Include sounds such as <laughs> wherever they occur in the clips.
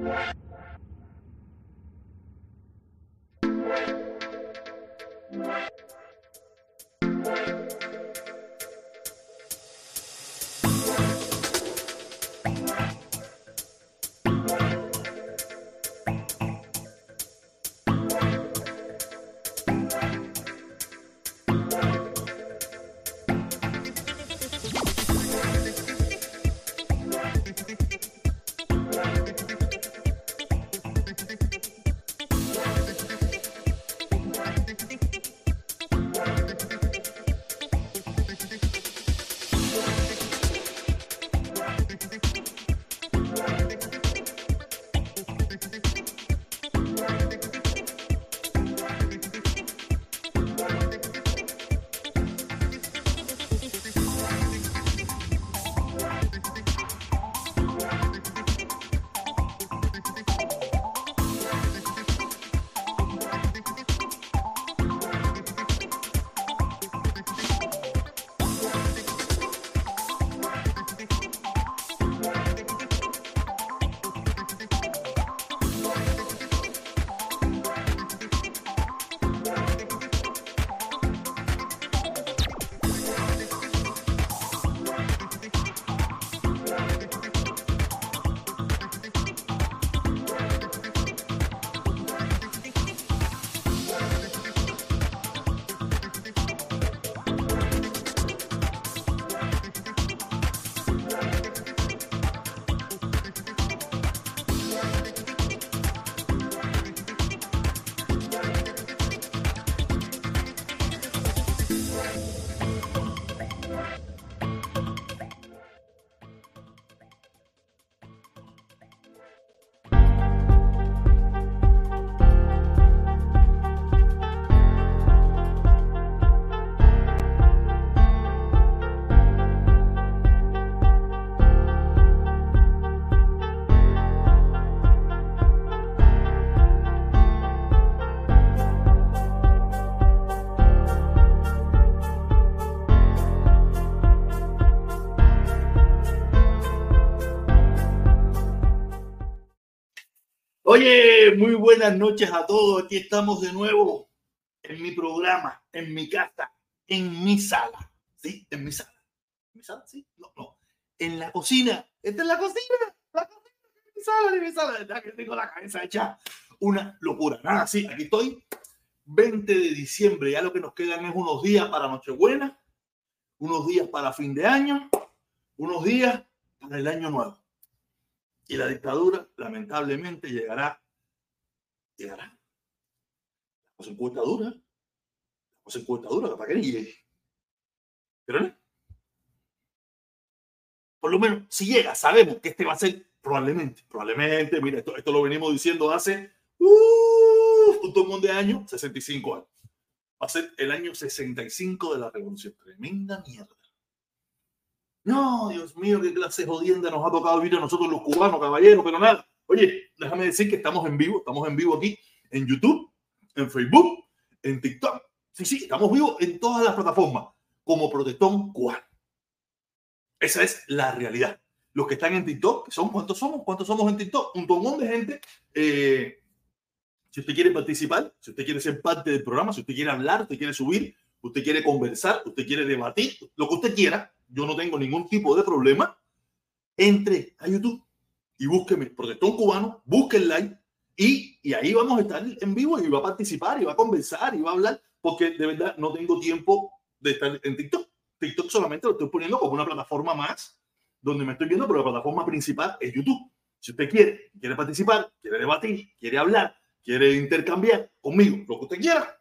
you Oye, muy buenas noches a todos. Aquí estamos de nuevo en mi programa, en mi casa, en mi sala. ¿Sí? En mi sala. ¿En mi sala? ¿Sí? No, no. En la cocina. Esta es la cocina. La cocina. En mi sala, en mi sala. ¿Verdad que tengo la cabeza hecha una locura? Nada, sí. Aquí estoy. 20 de diciembre. Ya lo que nos quedan es unos días para Nochebuena, unos días para fin de año, unos días para el año nuevo. Y la dictadura, lamentablemente, llegará. Llegará. La cosa encuesta dura. La cosa encuesta dura, para que ni llegue. Pero no. Por lo menos, si llega, sabemos que este va a ser probablemente, probablemente, mira, esto, esto lo venimos diciendo hace uh, un montón de años, 65 años. Va a ser el año 65 de la revolución. Tremenda mierda. No, Dios mío, qué clase jodienda nos ha tocado vivir a nosotros los cubanos, caballeros, pero nada. Oye, déjame decir que estamos en vivo, estamos en vivo aquí en YouTube, en Facebook, en TikTok. Sí, sí, estamos vivos en todas las plataformas como Protestón Cubano. Esa es la realidad. Los que están en TikTok, son cuántos somos, cuántos somos en TikTok, un montón de gente. Eh, si usted quiere participar, si usted quiere ser parte del programa, si usted quiere hablar, usted quiere subir, usted quiere conversar, usted quiere debatir, lo que usted quiera, yo no tengo ningún tipo de problema. Entre a YouTube y búsqueme Protestón Cubano, busque el like y, y ahí vamos a estar en vivo y va a participar y va a conversar y va a hablar porque de verdad no tengo tiempo de estar en TikTok. TikTok solamente lo estoy poniendo como una plataforma más donde me estoy viendo, pero la plataforma principal es YouTube. Si usted quiere, quiere participar, quiere debatir, quiere hablar, quiere intercambiar conmigo, lo que usted quiera,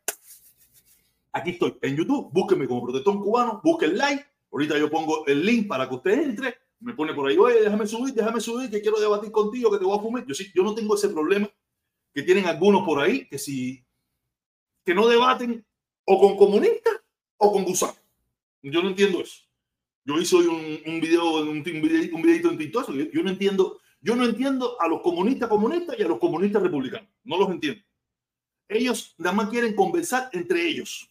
aquí estoy en YouTube. Búsqueme como Protestón Cubano, busque el like Ahorita yo pongo el link para que usted entre, me pone por ahí, oye, déjame subir, déjame subir, que quiero debatir contigo, que te voy a fumar. Yo sí, yo no tengo ese problema que tienen algunos por ahí, que si que no debaten o con comunistas o con gusanos. Yo no entiendo eso. Yo hice hoy un, un video, un, un, videito en TikTok, yo no entiendo, yo no entiendo a los comunistas comunistas y a los comunistas republicanos. No los entiendo. Ellos nada más quieren conversar entre ellos.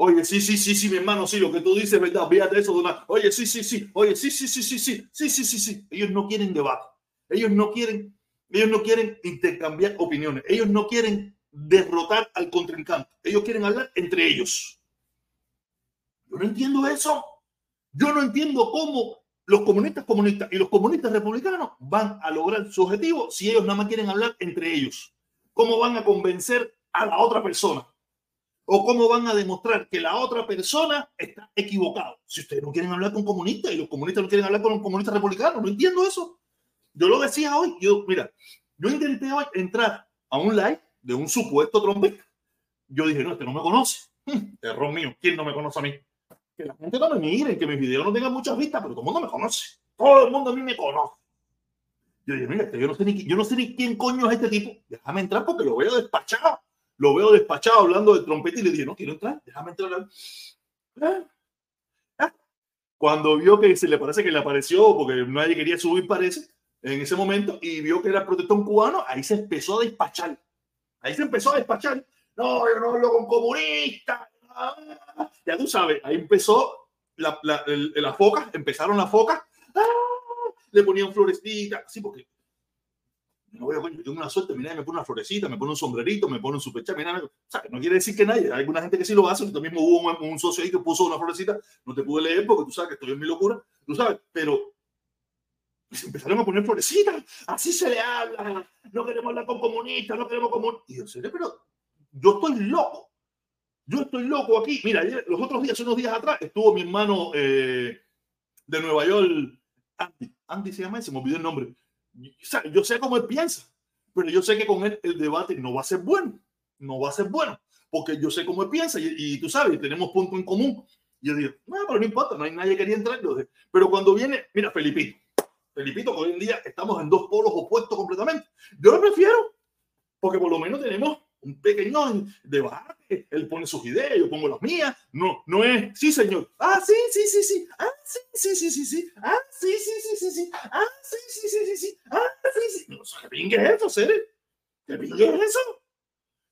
Oye, sí, sí, sí, sí, mi hermano, sí, lo que tú dices es verdad, fíjate eso una. Oye, sí, sí, sí, oye, sí, sí, sí, sí, sí, sí, sí, sí, sí. Ellos no quieren debate. Ellos no quieren Ellos no quieren intercambiar opiniones. Ellos no quieren derrotar al contrincante. Ellos quieren hablar entre ellos. Yo no entiendo eso. Yo no entiendo cómo los comunistas comunistas y los comunistas republicanos van a lograr su objetivo si ellos nada más quieren hablar entre ellos. ¿Cómo van a convencer a la otra persona? ¿O cómo van a demostrar que la otra persona está equivocada? Si ustedes no quieren hablar con comunistas y los comunistas no quieren hablar con los comunistas republicanos, no entiendo eso. Yo lo decía hoy, yo, mira, yo intenté hoy entrar a un live de un supuesto trompeta. Yo dije, no, este no me conoce. Hmm, error mío, ¿quién no me conoce a mí? Que la gente no me mire, que mis videos no tengan muchas vistas, pero todo el mundo me conoce. Todo el mundo a mí me conoce. Yo dije, mira, este, yo no, sé ni, yo no sé ni quién coño es este tipo. Déjame entrar porque lo veo despachado. Lo veo despachado hablando de trompeta y le dije, no quiero entrar, déjame entrar. ¿Eh? ¿Eh? Cuando vio que se le parece que le apareció, porque nadie quería subir, parece, en ese momento, y vio que era protector cubano, ahí se empezó a despachar. Ahí se empezó a despachar. No, yo no hablo con comunistas. Ya tú sabes, ahí empezó la, la, las focas, empezaron las focas. ¡Ah! le ponían florecitas, así porque no voy a yo tengo una suerte, mira, me pone una florecita, me pone un sombrerito, me pone un superchat, mira, o sea, no quiere decir que nadie, hay alguna gente que sí lo hace, tú mismo hubo un, un, socio ahí que puso una florecita, no te pude leer porque tú sabes que estoy en mi locura, tú sabes, pero empezaron a poner florecitas, así se le habla, no queremos hablar con comunistas, no queremos comunistas, y yo pero yo estoy loco, yo estoy loco aquí, mira, los otros días, unos días atrás, estuvo mi hermano eh, de Nueva York, Andy, Andy se llama, se me olvidó el nombre. Yo sé cómo él piensa, pero yo sé que con él el debate no va a ser bueno. No va a ser bueno, porque yo sé cómo él piensa y, tú sabes, tenemos punto en común. yo digo, no, pero no importa, no hay nadie que quería entrar. Pero cuando viene, mira, Felipito, Felipito, hoy en día estamos en dos polos opuestos completamente. Yo lo prefiero, porque por lo menos tenemos un pequeño debate. Él pone sus ideas, yo pongo las mías. No, no es, sí, señor. Ah, sí, sí, sí, sí. Ah, sí, sí, sí, sí, sí. Ah, sí, sí, sí, sí, sí. Ah, sí, sí, sí, sí, sí. Ah, sí, sí. No qué pingue es eso, Cere. ¿Qué pingue es eso?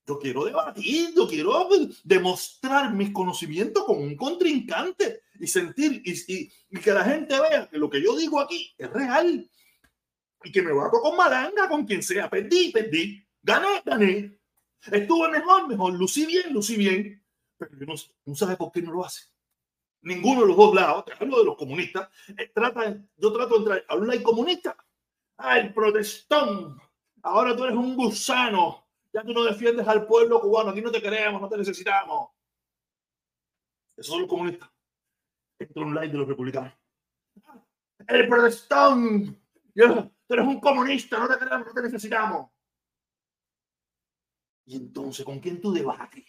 Yo quiero debatir, yo quiero demostrar mis conocimientos con un contrincante y sentir y, y, y que la gente vea que lo que yo digo aquí es real y que me bato con malanga, con quien sea. Perdí, perdí. Gané, gané. Estuvo mejor, mejor. Lucí bien, lucí bien. Pero no, no sabe por qué no lo hace. Ninguno de los dos lados, te hablo de los comunistas, eh, trata, yo trato de entrar un laico comunista. Ah, el protestón. Ahora tú eres un gusano. Ya tú no defiendes al pueblo cubano. Aquí no te queremos, no te necesitamos. Esos son los comunistas. Es un like de los republicanos. El protestón. Tú eres un comunista, no te queremos, no te necesitamos. Y entonces, ¿con quién tú debates?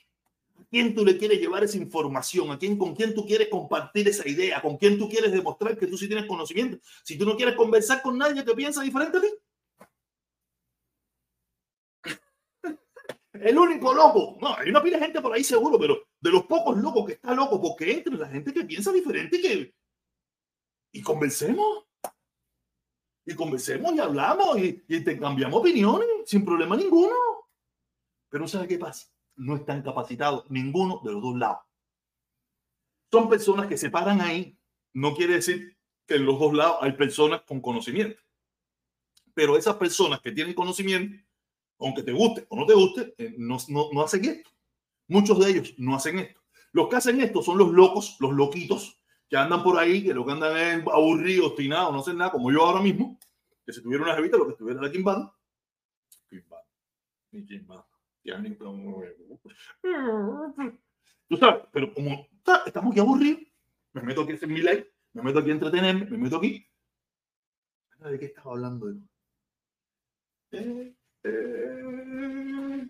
¿A quién tú le quieres llevar esa información? ¿A quién, con quién tú quieres compartir esa idea? ¿Con quién tú quieres demostrar que tú sí tienes conocimiento? Si tú no quieres conversar con nadie que piensa diferente a ti. El único loco, no, hay una pila de gente por ahí seguro, pero de los pocos locos que está loco, porque entre la gente que piensa diferente que... Y conversemos. Y conversemos y hablamos y, y intercambiamos opiniones sin problema ninguno. Pero ¿sabe qué pasa? No están capacitados ninguno de los dos lados. Son personas que se paran ahí. No quiere decir que en los dos lados hay personas con conocimiento. Pero esas personas que tienen conocimiento, aunque te guste o no te guste, eh, no, no, no hacen esto. Muchos de ellos no hacen esto. Los que hacen esto son los locos, los loquitos, que andan por ahí, que lo que andan es aburridos, obstinados, no hacen nada, como yo ahora mismo, que si tuviera una jevita, lo que estuviera la Kimbada. Kimbada. Tú sabes, pero como estamos aquí aburridos, me meto aquí a hacer mi live, me meto aquí a entretenerme, me meto aquí. ¿De qué estaba hablando? Eh, eh.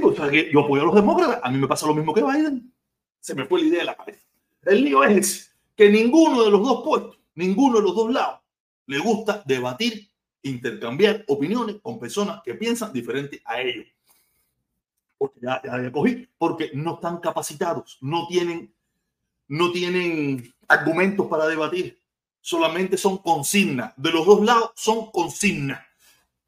Pues que yo apoyo a los demócratas, a mí me pasa lo mismo que Biden. Se me fue la idea de la cabeza. El lío es que ninguno de los dos puestos, ninguno de los dos lados, le gusta debatir, intercambiar opiniones con personas que piensan diferente a ellos porque ya, ya cogí, porque no están capacitados, no tienen, no tienen argumentos para debatir, solamente son consignas. De los dos lados son consignas.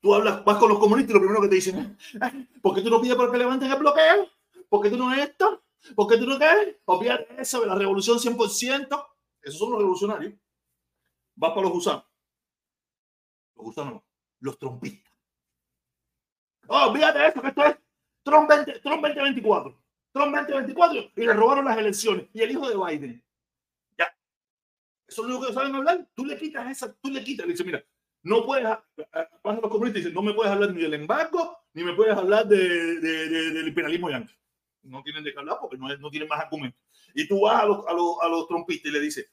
Tú hablas, vas con los comunistas y lo primero que te dicen es, ¿por qué tú no pides para que levanten el bloqueo? ¿Por qué tú no esto? ¿Por qué tú no qué? Obviar eso de la revolución 100%. Esos son los revolucionarios. Vas para los gusanos. Los gusanos no, los trompistas. Oh, olvídate eso, que esto es Trump, 20, Trump 2024. Trump 2024 y le robaron las elecciones. Y el hijo de Biden. Ya. Eso es lo que saben hablar. Tú le quitas esa, tú le quitas. Le dices, mira, no puedes, pasa los comunistas dicen, no me puedes hablar ni del embargo, ni me puedes hablar de, de, del imperialismo yankee. No tienen de qué hablar porque no, no tienen más argumentos. Y tú vas a los, a los, a los trompistas y le dices,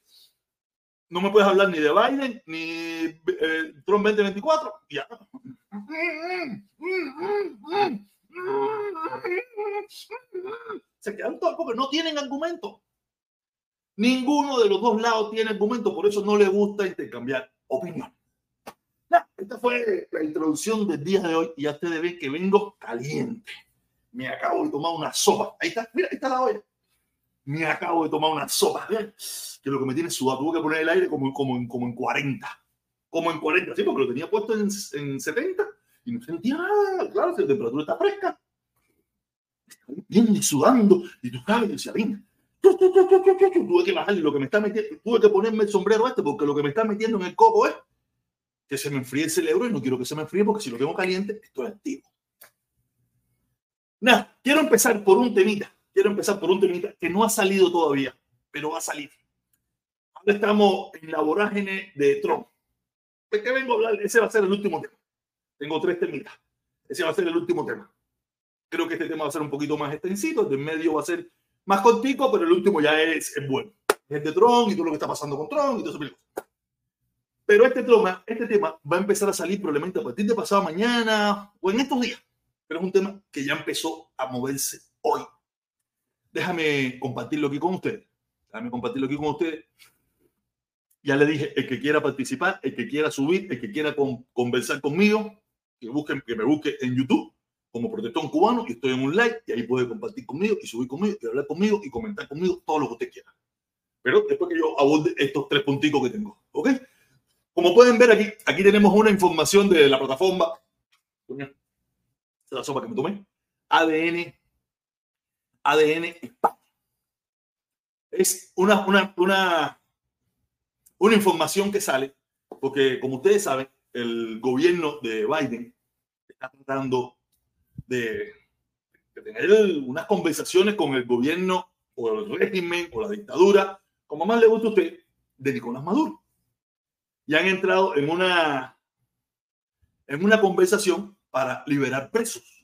no me puedes hablar ni de Biden ni eh, Trump 2024. Ya. Se quedan todos porque no tienen argumento. Ninguno de los dos lados tiene argumento, por eso no le gusta intercambiar opinión. esta fue la introducción del día de hoy y ya ustedes ven que vengo caliente. Me acabo de tomar una sopa. Ahí está, mira, ahí está la olla me acabo de tomar una sopa, ¿eh? que lo que me tiene sudado, tuve que poner el aire como, como, como en 40, como en 40, sí, porque lo tenía puesto en, en 70 y no sentía nada, claro, si la temperatura está fresca, bien sudando, y tú sabes, decía, venga, tuve que bajarle lo que me está metiendo, tuve que ponerme el sombrero este, porque lo que me está metiendo en el coco es que se me enfríe el cerebro y no quiero que se me enfríe porque si lo tengo caliente, estoy activo. Nada, quiero empezar por un temita quiero empezar por un temita que no ha salido todavía, pero va a salir. Ahora estamos en la vorágine de Trump. ¿De qué vengo a hablar? Ese va a ser el último tema. Tengo tres temitas. Ese va a ser el último tema. Creo que este tema va a ser un poquito más extensito, el de medio va a ser más cortico, pero el último ya es, bueno. Es de Trump y todo lo que está pasando con Trump y todo eso. Pero este tema, este tema va a empezar a salir probablemente a partir de pasado mañana o en estos días. Pero es un tema que ya empezó a moverse hoy déjame compartirlo aquí con ustedes. Déjame compartirlo aquí con ustedes. Ya le dije, el que quiera participar, el que quiera subir, el que quiera conversar conmigo, que, busquen, que me busque en YouTube como protector cubano y estoy en un live y ahí puede compartir conmigo y subir conmigo y hablar conmigo y comentar conmigo todo lo que usted quiera. Pero después que yo aborde estos tres punticos que tengo. ¿Ok? Como pueden ver aquí, aquí tenemos una información de la plataforma. La sopa que me tomé. ADN ADN España. Es una, una, una, una información que sale porque, como ustedes saben, el gobierno de Biden está tratando de, tener unas conversaciones con el gobierno o el régimen o la dictadura, como más le gusta a usted, de Nicolás Maduro. Y han entrado en una, en una conversación para liberar presos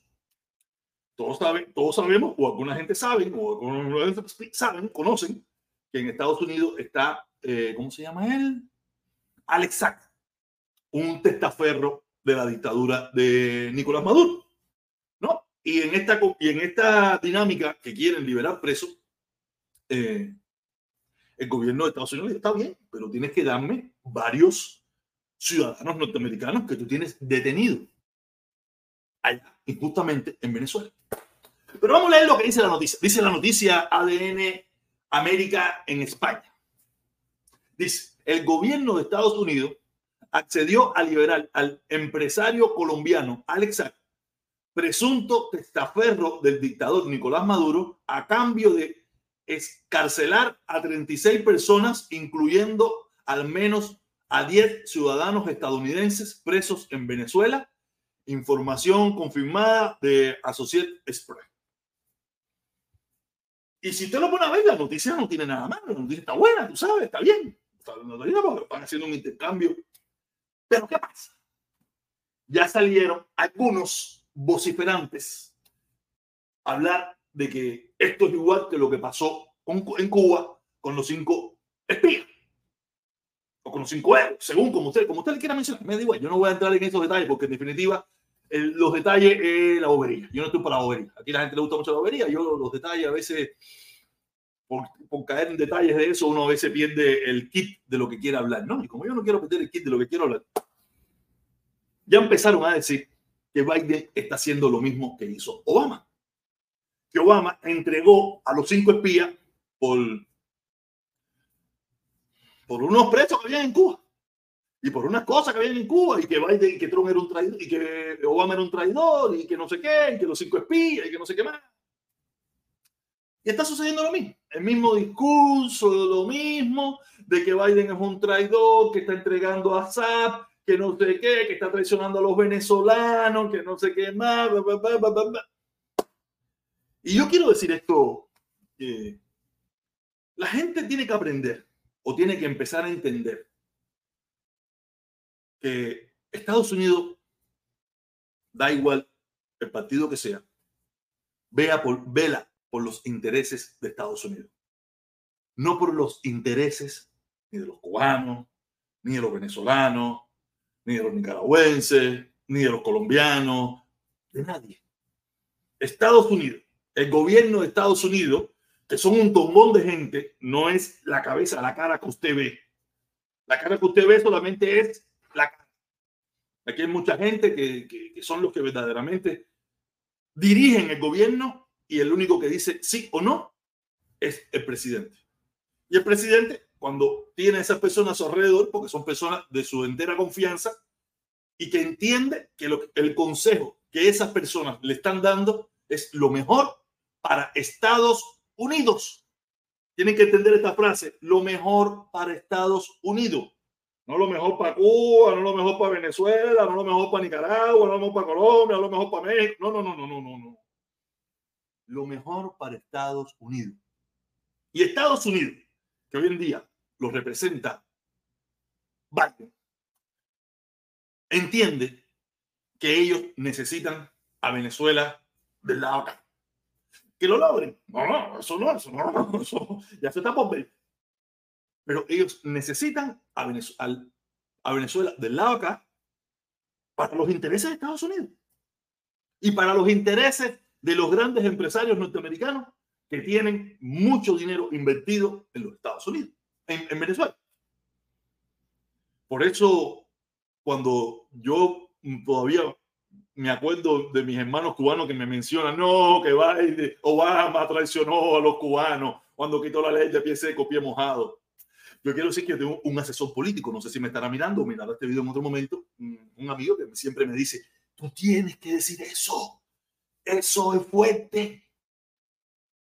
todos, saben, todos sabemos, o alguna gente sabe, o alguna gente saben, conocen, que en Estados Unidos está, eh, ¿cómo se llama él? Alex un testaferro de la dictadura de Nicolás Maduro. ¿no? Y en esta, y en esta dinámica que quieren liberar presos, eh, el gobierno de Estados Unidos está bien, pero tienes que darme varios ciudadanos norteamericanos que tú tienes detenidos allá, injustamente en Venezuela. Pero vamos a leer lo que dice la noticia. Dice la noticia ADN América en España. Dice, el gobierno de Estados Unidos accedió a liberar al empresario colombiano Alex presunto testaferro del dictador Nicolás Maduro, a cambio de escarcelar a 36 personas, incluyendo al menos a 10 ciudadanos estadounidenses presos en Venezuela. Información confirmada de Associated Express. Y si usted lo pone a ver, la noticia no tiene nada malo. La noticia está buena, tú sabes, está bien. Están haciendo un intercambio. Pero ¿qué pasa? Ya salieron algunos vociferantes a hablar de que esto es igual que lo que pasó en Cuba con los cinco espías. O con los cinco euros, según como usted, como usted le quiera mencionar. Me da igual, yo no voy a entrar en esos detalles porque en definitiva los detalles es la bobería. Yo no estoy para la bobería. Aquí la gente le gusta mucho la bobería. Yo los detalles a veces, por, caer en detalles de eso, uno a veces pierde el kit de lo que quiere hablar. ¿no? Y como yo no quiero perder el kit de lo que quiero hablar, ya empezaron a decir que Biden está haciendo lo mismo que hizo Obama. Que Obama entregó a los cinco espías por, por unos presos que había en Cuba y por unas cosas que habían en Cuba y que Biden, y que Trump era un traidor y que Obama era un traidor y que no sé qué, y que los cinco espías y que no sé qué más. Y está sucediendo lo mismo, el mismo discurso, lo mismo de que Biden es un traidor, que está entregando a Assad, que no sé qué, que está traicionando a los venezolanos, que no sé qué más. y yo quiero decir esto, que la gente tiene que aprender o tiene que empezar a entender que Estados Unidos, da igual el partido que sea, vea por, vela por los intereses de Estados Unidos, no por los intereses ni de los cubanos, ni de los venezolanos, ni de los nicaragüenses, ni de los colombianos, de nadie. Estados Unidos, el gobierno de Estados Unidos, que son un tombón de gente, no es la cabeza, la cara que usted ve. La cara que usted ve solamente es la cara. Aquí hay mucha gente que, que son los que verdaderamente dirigen el gobierno y el único que dice sí o no es el presidente. Y el presidente cuando tiene a esas personas a su alrededor, porque son personas de su entera confianza y que entiende que el consejo que esas personas le están dando es lo mejor para Estados Unidos. Tienen que entender esta frase, lo mejor para Estados Unidos. No lo mejor para Cuba, no lo mejor para Venezuela, no lo mejor para Nicaragua, no lo mejor para Colombia, no lo mejor para México. No, no, no, no, no, no. Lo mejor para Estados Unidos. Y Estados Unidos, que hoy en día lo representa entiende que ellos necesitan a Venezuela del lado acá. Que lo logren. No, no, eso no, eso no, <laughs> eso ya se está por ver. Pero ellos necesitan a Venezuela, a Venezuela del lado acá para los intereses de Estados Unidos y para los intereses de los grandes empresarios norteamericanos que tienen mucho dinero invertido en los Estados Unidos en, Venezuela. Por eso, cuando yo todavía me acuerdo de mis hermanos cubanos que me mencionan, no, que Obama traicionó a los cubanos cuando quitó la ley de pie seco, pie mojado. Yo quiero decir que tengo un asesor político, no sé si me estará mirando o mirará este video en otro momento, un amigo que siempre me dice, tú tienes que decir eso, eso es fuerte,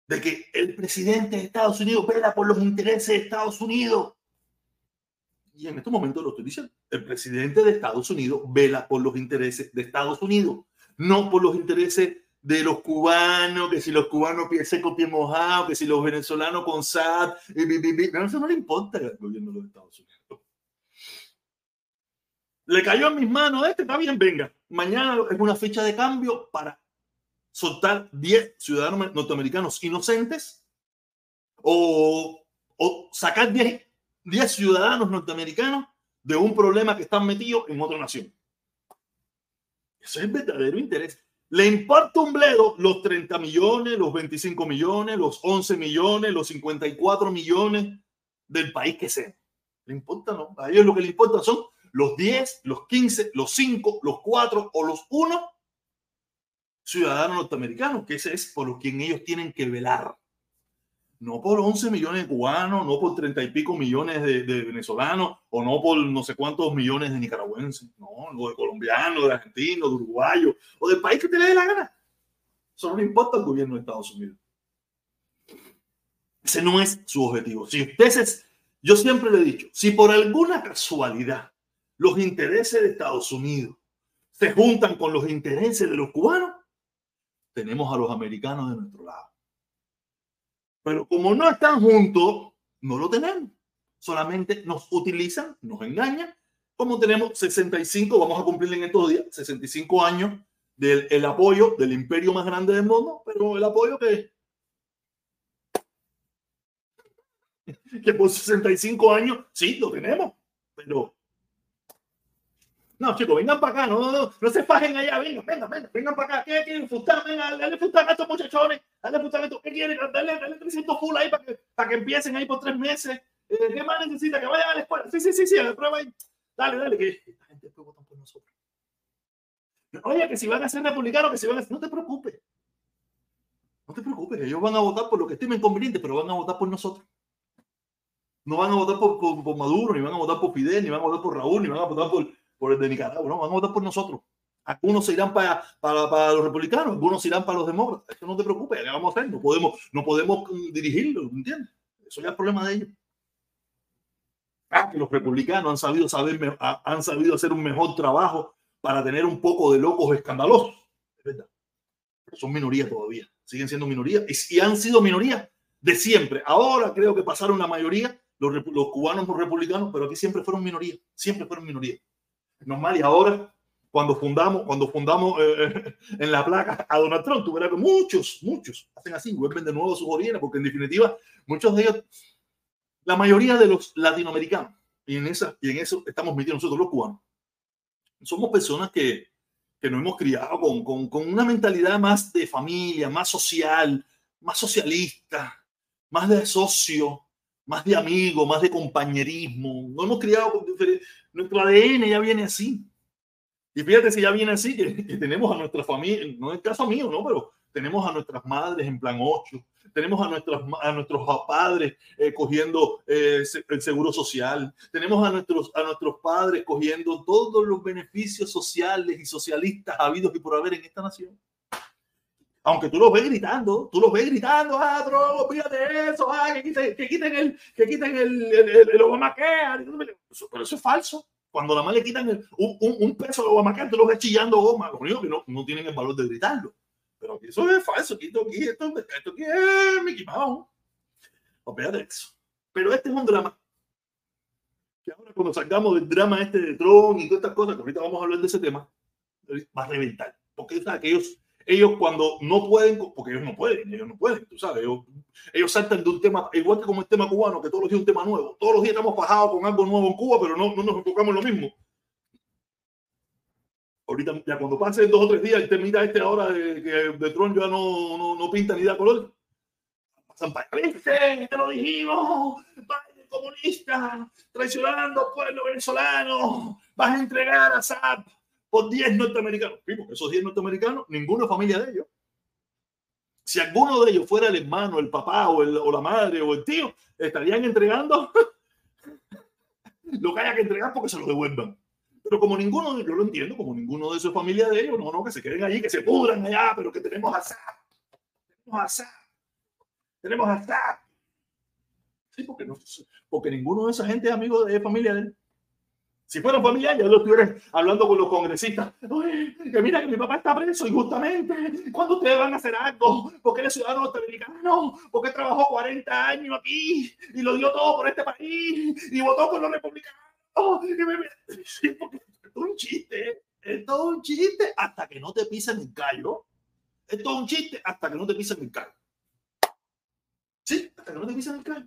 de que el presidente de Estados Unidos vela por los intereses de Estados Unidos. Y en estos momentos lo estoy diciendo. El presidente de Estados Unidos vela por los intereses de Estados Unidos, no por los intereses de los cubanos, que si los cubanos pie seco, pie mojado, que si los venezolanos con SAT, y, eso no le importa al gobierno de Estados Unidos. Le cayó en mis manos este, está bien, venga. Mañana es una fecha de cambio para soltar 10 ciudadanos norteamericanos inocentes o, o sacar 10, 10 ciudadanos norteamericanos de un problema que están metidos en otra nación. Eso es el verdadero interés. Le importa un bledo los 30 millones, los 25 millones, los 11 millones, los 54 millones del país que sea. Le importa, ¿no? A ellos lo que les importa son los 10, los 15, los 5, los 4 o los 1 ciudadanos norteamericanos, que ese es por quien ellos tienen que velar. No por 11 millones de cubanos, no por 30 y pico millones de, venezolanos, o no por no sé cuántos millones de nicaragüenses, no, o de colombianos, de argentinos, de uruguayos, o del país que te le dé la gana. Eso no le importa al gobierno de Estados Unidos. Ese no es su objetivo. Si ustedes, yo siempre le he dicho, si por alguna casualidad los intereses de Estados Unidos se juntan con los intereses de los cubanos, tenemos a los americanos de nuestro lado. Pero como no están juntos, no lo tenemos. Solamente nos utilizan, nos engañan. Como tenemos 65, vamos a cumplir en estos días, 65 años del el apoyo del imperio más grande del mundo, pero el apoyo que, que por 65 años, sí, lo tenemos, pero no, chicos, vengan para acá, no, no, no, se fajen allá, vengan, vengan, vengan, vengan para acá. ¿Qué quieren fustar? Venga, dale fustar a estos muchachones, dale fustar a estos. ¿Qué quieren? Dale, dale 300 full ahí para que, para que empiecen ahí por tres meses. Eh, ¿Qué más necesita? Que vayan a la escuela. Sí, sí, sí, sí, la prueba ahí. Dale, dale, que la gente después votan por nosotros. Oye, que si van a ser republicanos, que si van a ser. No te preocupes. No te preocupes, ellos van a votar por lo que estimen conveniente, pero van a votar por nosotros. No van a votar por, por, por Maduro, ni van a votar por Fidel, ni van a votar por Raúl, ni van a votar por, por el de Nicaragua, no, van a votar por nosotros. Algunos se irán para, para, para, los republicanos, algunos se irán para los demócratas. Eso no te preocupes, ¿qué vamos a hacer? No podemos, no podemos mm, dirigirlo, ¿entiendes? Eso ya es problema de ellos. Ah, los republicanos han sabido, saber, han sabido hacer un mejor trabajo para tener un poco de locos escandalosos. Es verdad. son minorías todavía. Siguen siendo minorías y, han sido minorías de siempre. Ahora creo que pasaron la mayoría los, cubanos por republicanos, pero aquí siempre fueron minorías. Siempre fueron minorías. Normal. Y ahora, cuando fundamos, cuando fundamos eh, en la placa a Donald Trump, tú verás que muchos, muchos hacen así, vuelven de nuevo sus orígenes, porque en definitiva, muchos de ellos la mayoría de los latinoamericanos, y en, esa, y en eso estamos metidos nosotros los cubanos, somos personas que, que nos hemos criado con, con, con, una mentalidad más de familia, más social, más socialista, más de socio, más de amigo, más de compañerismo. Nos hemos criado Nuestro ADN ya viene así. Y fíjate si ya viene así, que, que tenemos a nuestra familia, no es el caso mío, ¿no? Pero tenemos a nuestras madres en plan 8, tenemos a, nuestros a nuestros padres eh, cogiendo eh, el seguro social, tenemos a nuestros, a nuestros padres cogiendo todos los beneficios sociales y socialistas habidos y por haber en esta nación. Aunque tú los ves gritando, tú los ves gritando, ah, bro, fíjate eso, ah, que, quiten, que quiten el, que quiten el, el, el, Obamacare. Pero eso es falso. Cuando nada más le quitan un, un, un, peso de Obamacare, tú los ves chillando goma. Lo único que no, no tienen el valor de gritarlo. Pero eso es falso, esto aquí, esto, esto aquí es Mickey Mouse. De eso. Pero este es un drama. Que ahora cuando salgamos del drama este de Tron y todas estas cosas, que ahorita vamos a hablar de ese tema, va a reventar. Porque ¿sabes? que ellos, ellos cuando no pueden, porque ellos no pueden, ellos no pueden, tú sabes, ellos, ellos saltan de un tema, igual que como el tema cubano, que todos los días un tema nuevo. Todos los días estamos bajados con algo nuevo en Cuba, pero no, no nos enfocamos en lo mismo ahorita ya cuando pasen dos o tres días y termina este ahora de de Tron ya no, no, no, pinta ni da color. Pasan para. Te lo dijimos. Biden comunista, traicionando al pueblo venezolano. Vas a entregar a SAP por 10 norteamericanos. porque esos 10 norteamericanos, ninguno es familia de ellos. Si alguno de ellos fuera el hermano, el papá o, la madre o el tío, estarían entregando <laughs> lo que haya que entregar porque se lo devuelvan. Pero como ninguno, yo lo entiendo, como ninguno de su familia de ellos, no, no, que se queden allí, que se pudran allá, pero que tenemos a SAP. Tenemos a SAP. Tenemos a SAP. Sí, porque, no, porque ninguno de esa gente es amigo de familia de él. Si fueran familia, ya lo estuvieran hablando con los congresistas. que mira que mi papá está preso injustamente. ¿Cuándo ustedes van a hacer algo? Porque él es ciudadano norteamericano. Porque trabajó 40 años aquí y lo dio todo por este país y votó por los republicanos Oh, es un chiste, es todo un chiste hasta que no te pisen el callo. Es todo un chiste hasta que no te pisen el callo. Sí, hasta que no te pisen el callo.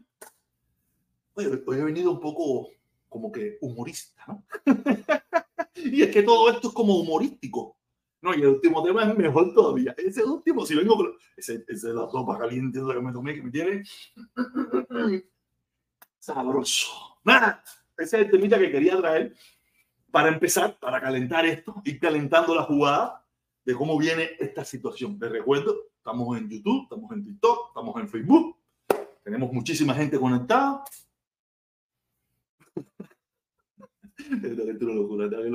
Oye, hoy he venido un poco como que humorista, ¿no? <laughs> y es que todo esto es como humorístico. No, y el último tema es mejor todavía. Ese último, si vengo con... Ese, ese es la sopa caliente que me tomé, que me tiene <clears throat> sabroso. Nada ese es el temita que quería traer para empezar, para calentar esto, ir calentando la jugada de cómo viene esta situación. Les recuerdo, estamos en YouTube, estamos en TikTok, estamos en Facebook, tenemos muchísima gente conectada.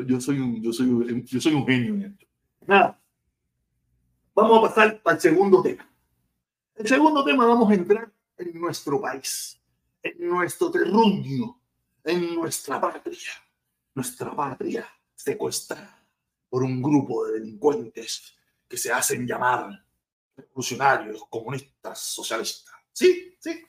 Yo soy un, yo soy un, yo soy un genio en esto. Nada. Vamos a pasar al segundo tema. El segundo tema vamos a entrar en nuestro país, en nuestro terruño, en nuestra patria, nuestra patria secuestrada por un grupo de delincuentes que se hacen llamar revolucionarios, comunistas, socialistas. Sí, sí.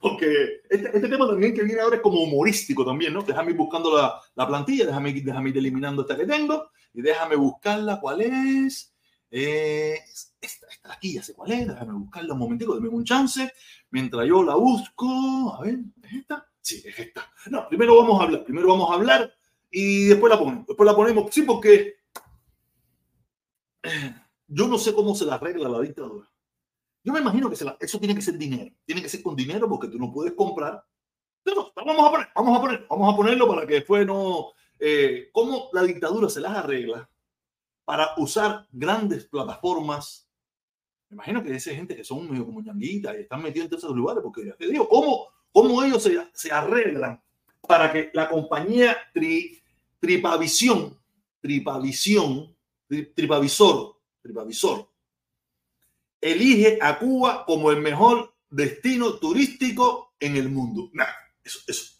Porque este, este, tema también que viene ahora es como humorístico también, ¿no? Déjame ir buscando la, la plantilla, déjame, déjame ir eliminando esta que tengo y déjame buscarla. ¿Cuál es? Eh, esta, esta aquí ya sé cuál es, déjame buscarla un momentico, déme un chance. Mientras yo la busco, a ver, ¿es esta? Sí, es esta. No, primero vamos a hablar, primero vamos a hablar y después la ponemos. Después la ponemos, sí, porque eh, yo no sé cómo se la arregla la dictadura. Yo me imagino que eso tiene que ser dinero. Tiene que ser con dinero porque tú no puedes comprar. No, vamos a poner, vamos a poner, vamos a ponerlo para que después no. Eh, ¿Cómo la dictadura se las arregla para usar grandes plataformas? Me imagino que esa gente que son medio como ñanguitas y están metidos en esos lugares, porque te digo, ¿cómo, cómo ellos se, se arreglan para que la compañía tri, Tripavisión, Tripavisión, Tripavisor, Tripavisor, elige a Cuba como el mejor destino turístico en el mundo.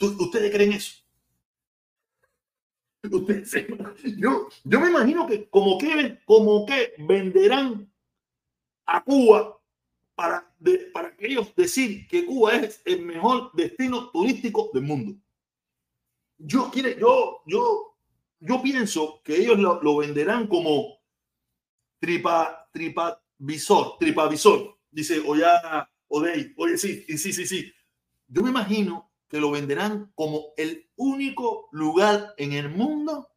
¿Ustedes creen eso? yo, me imagino que como que, como que venderán a Cuba para, para que ellos decir que Cuba es el mejor destino turístico del mundo. Yo, yo, yo, yo pienso que ellos lo, lo venderán como tripa, tripa visor, tripavisor. Dice, oye, oye, oye, sí, sí, sí, sí. Yo me imagino que lo venderán como el único lugar en el mundo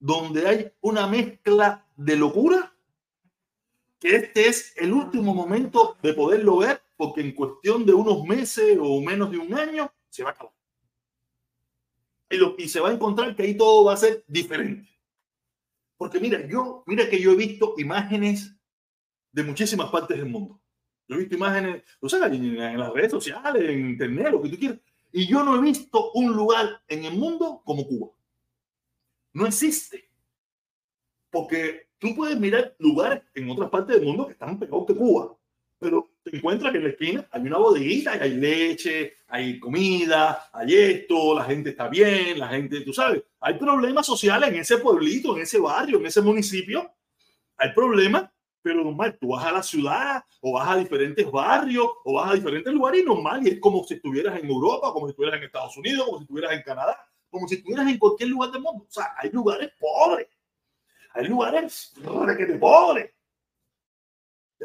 donde hay una mezcla de locura, que este es el último momento de poderlo ver, porque en cuestión de unos meses o menos de un año se va a acabar. Y, lo, y se va a encontrar que ahí todo va a ser diferente. Porque mira, yo, mira que yo he visto imágenes de muchísimas partes del mundo. Yo he visto imágenes, o sea, en, en las redes sociales, en internet, lo que tú quieras. Y yo no he visto un lugar en el mundo como Cuba. No existe. Porque tú puedes mirar lugares en otras partes del mundo que están peor que Cuba. Pero te encuentras que en la esquina hay una bodeguita hay leche, hay comida, hay esto, la gente está bien, la gente, tú sabes, hay problemas sociales en ese pueblito, en ese barrio, en ese municipio. Hay problemas, pero normal, tú vas a la ciudad o vas a diferentes barrios o vas a diferentes lugares y normal, y es como si estuvieras en Europa, como si estuvieras en Estados Unidos, como si estuvieras en Canadá, como si estuvieras en cualquier lugar del mundo. O sea, hay lugares pobres, hay lugares que te pobres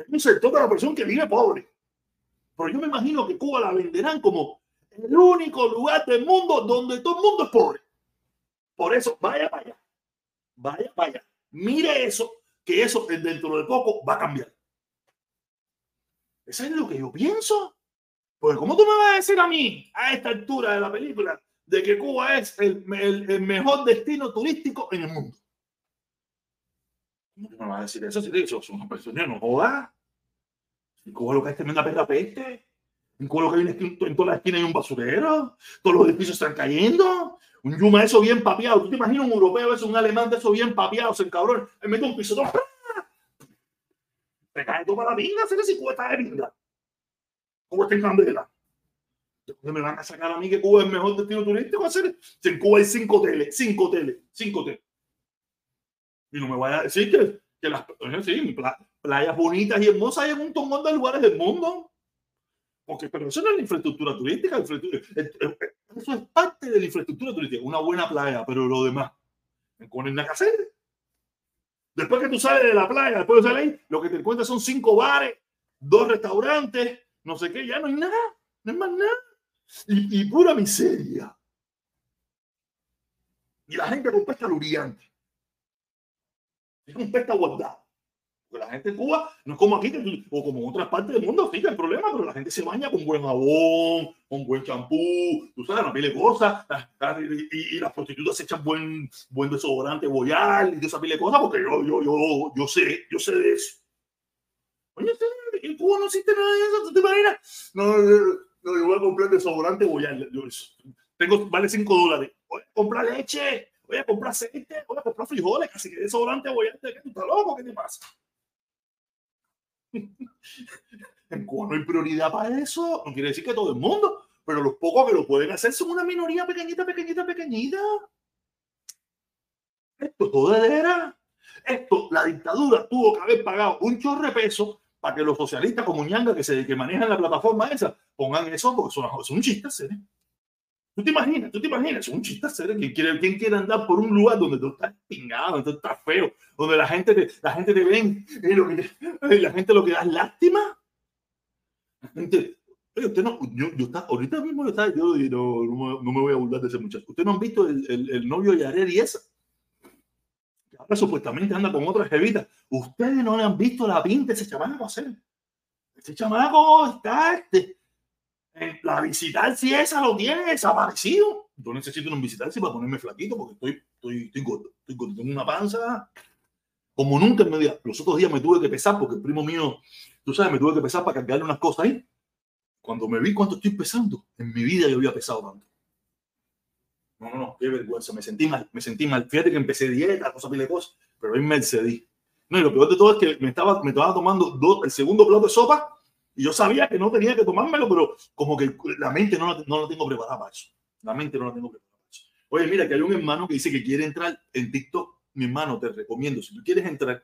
un sector de la persona que vive pobre. Pero yo me imagino que Cuba la venderán como el único lugar del mundo donde todo el mundo es pobre. Por eso, vaya para allá. Vaya para allá. Mire eso, que eso dentro de poco va a cambiar. Eso es lo que yo pienso. Porque ¿cómo tú me vas a decir a mí, a esta altura de la película, de que Cuba es el, el, mejor destino turístico en el mundo? ¿Cómo me vas a decir eso? Si eso es una persona, no joda. En Cuba lo que es tremenda perra peste. En Cuba lo que es que en todas las esquinas hay un basurero. Todos los edificios están cayendo. Un yuma eso bien papeado. ¿Tú te imaginas un europeo eso, un alemán de eso bien papeado, se cabrón? Me mete un piso. Te cae toda la vinga, se si Cuba está de vinga. Cuba está en candela. me van a sacar a mí que Cuba es el mejor destino turístico. Hacer? Si en Cuba hay cinco hoteles, cinco hoteles, cinco hoteles. Y no me vaya a decir que, que las playas bonitas y hermosas hay en un montón de lugares del mundo. Porque, pero eso no es la infraestructura turística. Eso es parte de la infraestructura turística. Una buena playa, pero lo demás, con el hacer. Después que tú sales de la playa, después de salir, lo que te encuentras son cinco bares, dos restaurantes, no sé qué, ya no hay nada, no hay más nada. Y, y pura miseria. Y la gente con pesca luriante. Es un pesca guardado. Porque la gente en Cuba no es como aquí, o como en otras partes del mundo, sí que hay problema, pero la gente se baña con buen jabón, con buen champú, tú sabes, una pile de cosas, y, las prostitutas se echan buen, buen desodorante boyal y esa pile de cosas, porque yo, yo, yo, yo sé, yo sé de eso. Oye, en Cuba no existe nada de eso, ¿tú te imaginas? No, no, yo voy a comprar desodorante boyal, yo, tengo, vale 5 dólares, voy a comprar leche, voy a comprar aceite, voy a comprar frijoles, casi que desodorante boyal, ¿qué tú estás loco? ¿Qué te pasa? <laughs> En Cuba no hay prioridad para eso. No quiere decir que todo el mundo, pero los pocos que lo pueden hacer son una minoría pequeñita, pequeñita, pequeñita. Esto todo era. Esto, la dictadura tuvo que haber pagado un chorre peso para que los socialistas como Ñanga que, se, que manejan la plataforma esa pongan eso porque son, son un chiste, ¿sí? ¿Tú te imaginas? ¿Tú te imaginas? Es un chiste serio. ¿Quién quiere, ¿Quién quiere andar por un lugar donde tú estás pingado, donde tú estás feo, donde la gente te, la gente te ven y, que la gente lo que da es lástima? La gente, usted no, yo, yo está, ahorita mismo está, yo no, no, me voy a burlar de ese muchacho. ¿Ustedes no han visto el, el, el novio de Yarer y esa? Que ahora supuestamente anda con otra jevita. Ustedes no le han visto la pinta de ese chamaco hacer. Ese chamaco está este la visitancia esa lo tiene desaparecido. Yo necesito una visitancia para ponerme flaquito porque estoy, estoy, estoy gordo. Estoy gordo. Tengo una panza como nunca en mi vida. Los otros días me tuve que pesar porque el primo mío, tú sabes, me tuve que pesar para cargarle unas cosas ahí. Cuando me vi cuánto estoy pesando, en mi vida yo había pesado tanto. No, no, no, qué vergüenza. Me sentí mal, me sentí mal. Fíjate que empecé dieta, cosas, pile cosas, pero ahí me excedí. No, y lo peor de todo es que me estaba, me estaba tomando dos, el segundo plato de sopa Y yo sabía que no tenía que tomármelo, pero como que la mente no la, no tengo preparada para eso. La mente no la tengo preparada para eso. Oye, mira, que hay un hermano que dice que quiere entrar en TikTok. Mi hermano, te recomiendo, si tú quieres entrar,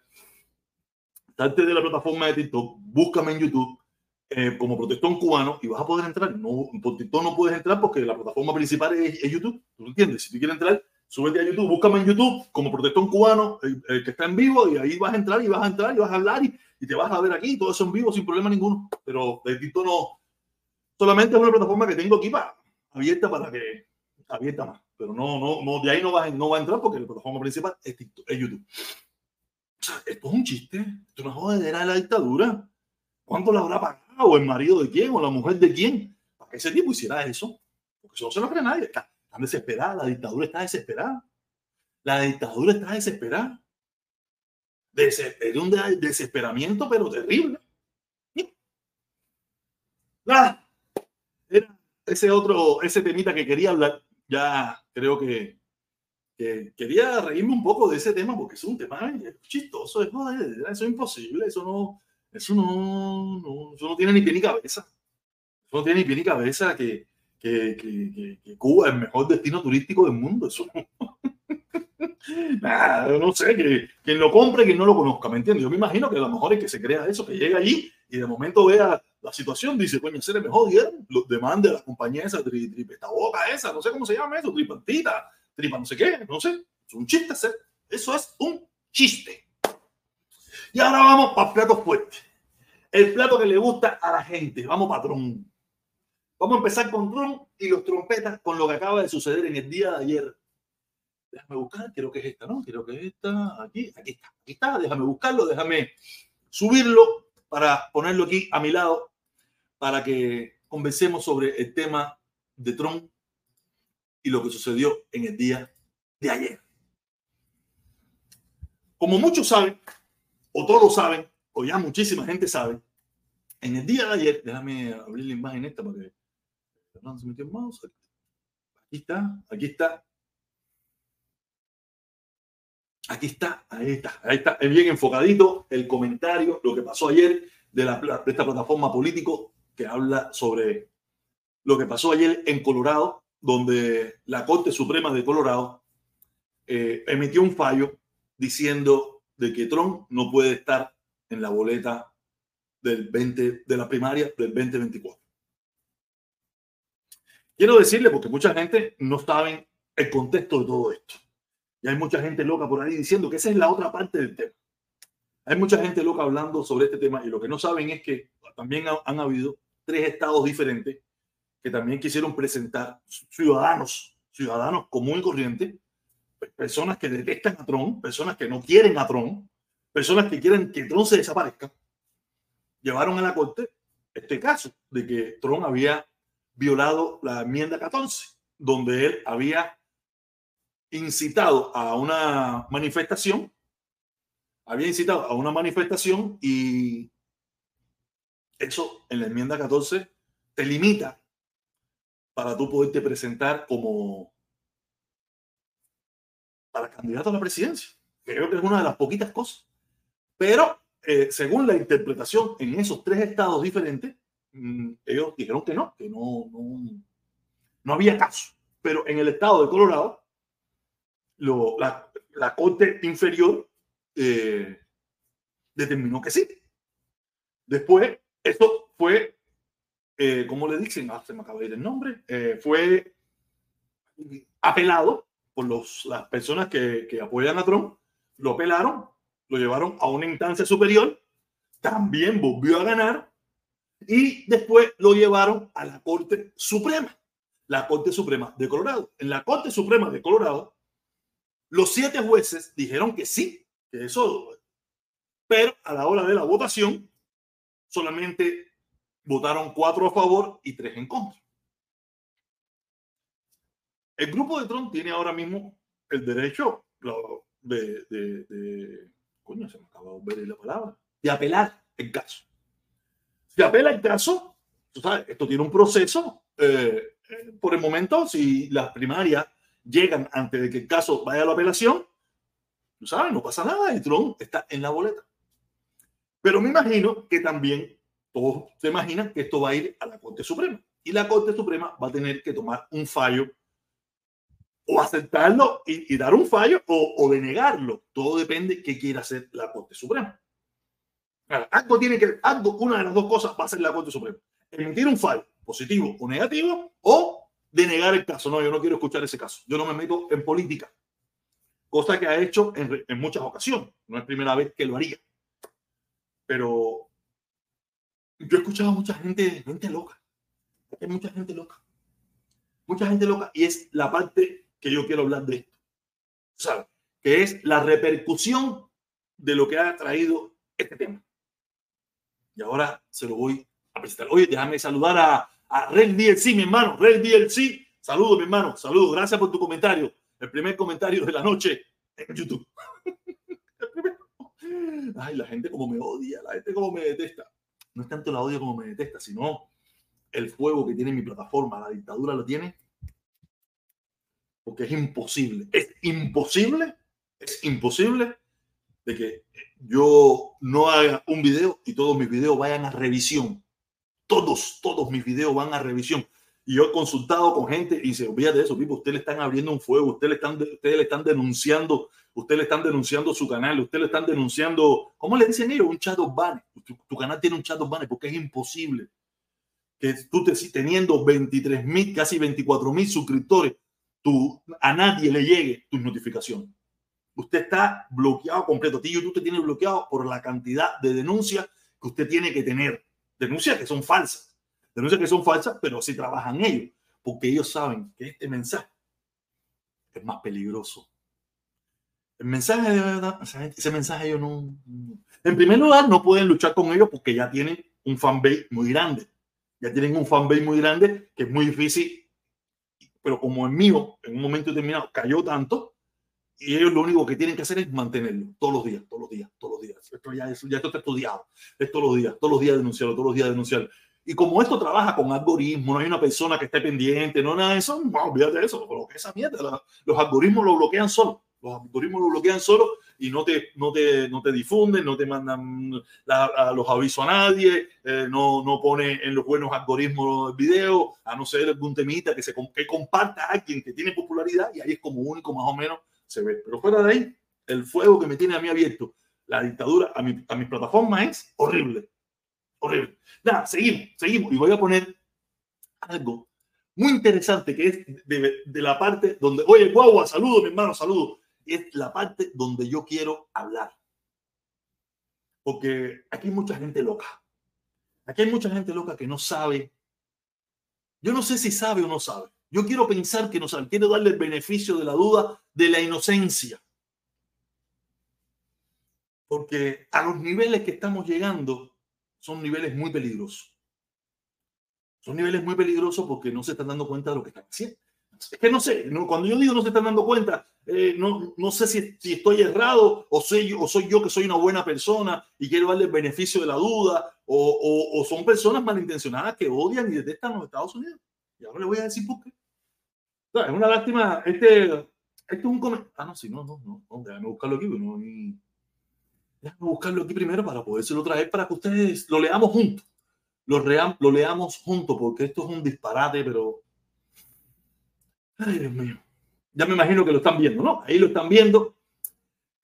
salte de la plataforma de TikTok, búscame en YouTube eh, como protestón cubano y vas a poder entrar. No, por TikTok no puedes entrar porque la plataforma principal es, es YouTube. ¿Tú entiendes? Si tú quieres entrar, súbete a YouTube, búscame en YouTube como protestón cubano el, el que está en vivo y ahí vas a entrar y vas a entrar y vas a hablar y, y te vas a ver aquí, todo eso en vivo sin problema ninguno. Pero el TikTok no, solamente es una plataforma que tengo aquí para, abierta para que, abierta más. Pero no, no, no, de ahí no va, no va a entrar porque la plataforma principal es, TikTok, es YouTube. O sea, esto es un chiste, esto es una de la dictadura. ¿Cuánto le habrá pagado el marido de quién o la mujer de quién para que ese tipo hiciera eso? Porque eso no se lo cree nadie. Está, están desesperada, la dictadura está desesperada. La dictadura está desesperada. Desesper un desesperamiento, pero terrible. Era ese otro, ese temita que quería hablar. Ya creo que, que, quería reírme un poco de ese tema porque es un tema chistoso, es, eso es imposible, eso no, eso no, no, eso no tiene ni pie ni cabeza. Eso no tiene ni pie ni cabeza que, que, que, que, Cuba es el mejor destino turístico del mundo. Eso no sé, que quien lo compre, quien no lo conozca, ¿me entiendes? Yo me imagino que a lo mejor es que se crea eso, que llega allí y de momento vea la situación, dice, coño, se le mejor dieron, lo demande a la compañía esa, esta boca esa, no sé cómo se llama eso, tripantita, tripa no sé qué, no sé, es un chiste, eso es un chiste. Y ahora vamos para platos fuertes. El plato que le gusta a la gente, vamos patrón. Vamos a empezar con Trump y los trompetas con lo que acaba de suceder en el día de ayer. Déjame buscar, creo que es esta, ¿no? Creo que es esta, aquí, aquí está, aquí está, déjame buscarlo, déjame subirlo para ponerlo aquí a mi lado para que conversemos sobre el tema de Trump y lo que sucedió en el día de ayer. Como muchos saben, o todos saben, o ya muchísima gente sabe, en el día de ayer, déjame abrir la imagen esta para que se metió el mouse. Aquí está, aquí está. Aquí está, ahí está, ahí está, es bien enfocadito el comentario, lo que pasó ayer de, la, de esta plataforma político que habla sobre lo que pasó ayer en Colorado, donde la Corte Suprema de Colorado eh, emitió un fallo diciendo de que Trump no puede estar en la boleta del 20 de la primaria del 2024. Quiero decirle, porque mucha gente no sabe el contexto de todo esto. Y hay mucha gente loca por ahí diciendo que esa es la otra parte del tema. Hay mucha gente loca hablando sobre este tema y lo que no saben es que también han habido tres estados diferentes que también quisieron presentar ciudadanos, ciudadanos común y corriente, personas que detestan a Trump, personas que no quieren a Trump, personas que quieren que Trump se desaparezca, llevaron a la corte este caso de que Trump había violado la enmienda 14, donde él había incitado a una manifestación, había incitado a una manifestación y eso en la enmienda 14 te limita para tú poderte presentar como para candidato a la presidencia. Creo que es una de las poquitas cosas. Pero eh, según la interpretación en esos tres estados diferentes, Mm, ellos dijeron que no, que no, no, no había caso. Pero en el estado de Colorado, lo, la, la, Corte Inferior eh, determinó que sí. Después, esto fue, eh, ¿cómo le dicen? Ah, se me acaba de ir el nombre. Eh, fue apelado por los, las personas que, que apoyan a Trump, lo apelaron, lo llevaron a una instancia superior, también volvió a ganar y después lo llevaron a la Corte Suprema, la Corte Suprema de Colorado. En la Corte Suprema de Colorado, los siete jueces dijeron que sí, que eso, pero a la hora de la votación, solamente votaron cuatro a favor y tres en contra. El grupo de Trump tiene ahora mismo el derecho de, de, de coño, se me acaba de ver la palabra, de apelar el caso se apela el caso, tú sabes, esto tiene un proceso. Eh, por el momento, si las primarias llegan antes de que el caso vaya a la apelación, tú sabes, no pasa nada y Trump está en la boleta. Pero me imagino que también todos se imaginan que esto va a ir a la Corte Suprema. Y la Corte Suprema va a tener que tomar un fallo o aceptarlo y, dar un fallo o, o, denegarlo. Todo depende de qué quiera hacer la Corte Suprema. algo tiene que, algo, una de las dos cosas va a hacer la Corte Suprema. Emitir un fallo positivo o negativo o denegar el caso. No, yo no quiero escuchar ese caso. Yo no me meto en política. Cosa que ha hecho en, en muchas ocasiones. No es primera vez que lo haría. Pero yo he escuchado a mucha gente, gente loca. Hay mucha gente loca. Mucha gente loca. Y es la parte que yo quiero hablar de esto. ¿Sabes? Que es la repercusión de lo que ha traído este tema. Y ahora se lo voy a presentar. Oye, déjame saludar a, a Red DLC, mi hermano. Red DLC. Saludos, mi hermano. Saludos. Gracias por tu comentario. El primer comentario de la noche en YouTube. <laughs> Ay, la gente como me odia, la gente como me detesta no es tanto la odio como me detesta, sino el fuego que tiene mi plataforma, la dictadura lo tiene, porque es imposible, es imposible, es imposible de que yo no haga un video y todos mis videos vayan a revisión. Todos, todos mis videos van a revisión. Y yo he consultado con gente y dice, olvídate de eso, Pipo, ustedes le están abriendo un fuego, ustedes le están, ustedes le están denunciando, ustedes le están denunciando su canal, ustedes le están denunciando, ¿cómo le dicen ellos? Un chat of Tu, canal tiene un chat of porque es imposible que tú te, teniendo 23 mil, casi 24 mil suscriptores, tú, a nadie le llegue tus notificaciones. Usted está bloqueado completo. Ti YouTube te tiene bloqueado por la cantidad de denuncias que usted tiene que tener. Denuncias que son falsas denuncias que son falsas, pero sí trabajan ellos, porque ellos saben que este mensaje es más peligroso. El mensaje de verdad, ese mensaje ellos no, En primer lugar, no pueden luchar con ellos porque ya tienen un fanbase muy grande. Ya tienen un fanbase muy grande que es muy difícil. Pero como el mío, en un momento determinado, cayó tanto, y ellos lo único que tienen que hacer es mantenerlo todos los días, todos los días, todos los días. Esto ya, ya esto está estudiado. Es todos los días, todos los días denunciarlo, todos los días denunciarlo. Y como esto trabaja con algoritmos, no hay una persona que esté pendiente, no nada de eso, no, olvídate de eso, que esa mierda, los algoritmos lo bloquean solo, los algoritmos lo bloquean solo y no te, no te, no te difunden, no te mandan los avisos a nadie, eh, no, no pone en los buenos algoritmos el video, a no ser algún temita que, se, que comparta a alguien que tiene popularidad y ahí es como único más o menos se ve. Pero fuera de ahí, el fuego que me tiene a mí abierto, la dictadura a mi, a mi plataforma es horrible horrible. Nada, seguimos, seguimos. Y voy a poner algo muy interesante que es de, la parte donde, oye, guagua, saludo, mi hermano, saludo. Es la parte donde yo quiero hablar. Porque aquí hay mucha gente loca. Aquí hay mucha gente loca que no sabe. Yo no sé si sabe o no sabe. Yo quiero pensar que no sabe. Quiero darle el beneficio de la duda de la inocencia. Porque a los niveles que estamos llegando, son niveles muy peligrosos. Son niveles muy peligrosos porque no se están dando cuenta de lo que están haciendo. Es que no sé, cuando yo digo no se están dando cuenta, eh, no, no sé si, estoy errado o soy, yo, o soy yo que soy una buena persona y quiero darle el beneficio de la duda, o, o, son personas malintencionadas que odian y detestan a los Estados Unidos. Y ahora le voy a decir por qué. Es una lástima. Este, este es un comentario. Ah, no, sí, no, no, no, déjame buscarlo aquí. No, Déjame buscarlo aquí primero para podérselo traer para que ustedes lo leamos juntos. Lo, lo leamos juntos porque esto es un disparate, pero... Ay, Dios mío. Ya me imagino que lo están viendo, ¿no? Ahí lo están viendo.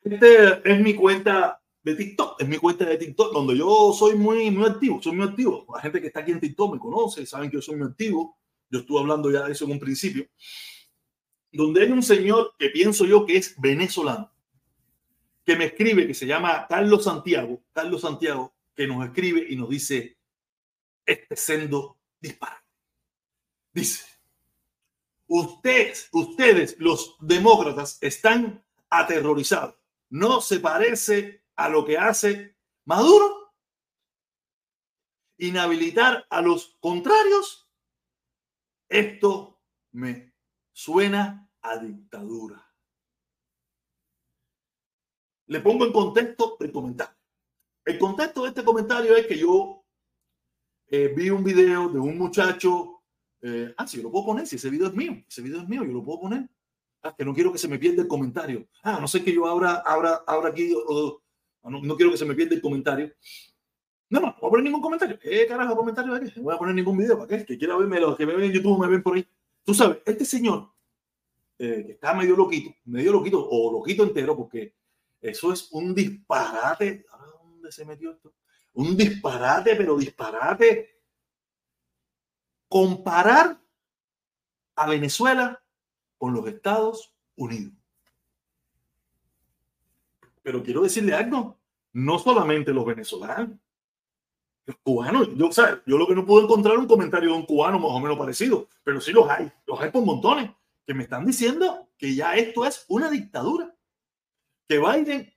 Este es mi cuenta de TikTok, es mi cuenta de TikTok donde yo soy muy, muy activo, soy muy activo. La gente que está aquí en TikTok me conoce, saben que yo soy muy activo. Yo estuve hablando ya de eso en un principio. Donde hay un señor que pienso yo que es venezolano que me escribe, que se llama Carlos Santiago, Carlos Santiago, que nos escribe y nos dice, este sendo dispara. Dice, ustedes, ustedes, los demócratas, están aterrorizados. ¿No se parece a lo que hace Maduro? Inhabilitar a los contrarios. Esto me suena a dictadura. Le pongo en contexto el comentario. El contexto de este comentario es que yo eh, vi un video de un muchacho. Eh, ah, sí, yo lo puedo poner. Si ese video es mío, ese video es mío, yo lo puedo poner. Ah, que no quiero que se me pierda el comentario. Ah, no sé que yo abra, abra, abra aquí. no, no, quiero que se me pierda el comentario. No, no, no voy a poner ningún comentario. ¿Qué carajo comentario de aquí? No voy a poner ningún video. ¿Para qué? Que quiera verme, los que me ven en YouTube me ven por ahí. Tú sabes, este señor, eh, que está medio loquito, medio loquito o loquito entero, porque eso es un disparate. ¿A dónde se metió esto? Un disparate, pero disparate. Comparar a Venezuela con los Estados Unidos. Pero quiero decirle algo, no solamente los venezolanos, los cubanos, yo, o yo lo que no puedo encontrar un comentario de un cubano más o menos parecido, pero sí los hay, los hay por montones, que me están diciendo que ya esto es una dictadura, que Biden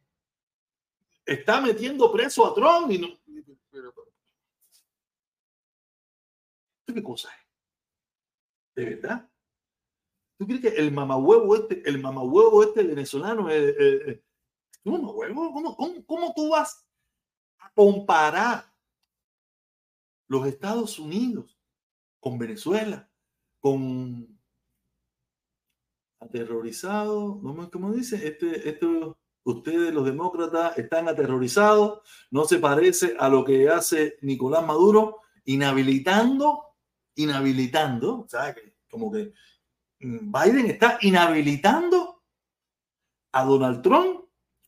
está metiendo preso a Trump y no... ¿Qué cosa es? ¿De verdad? ¿Tú crees que el mamahuevo este, el mamahuevo este venezolano es, es, mamahuevo? ¿Cómo, cómo, cómo tú vas a comparar los Estados Unidos con Venezuela, con aterrorizados, ¿cómo dice? Este, este, ustedes los demócratas están aterrorizados, no se parece a lo que hace Nicolás Maduro, inhabilitando, inhabilitando, o sea, como que Biden está inhabilitando a Donald Trump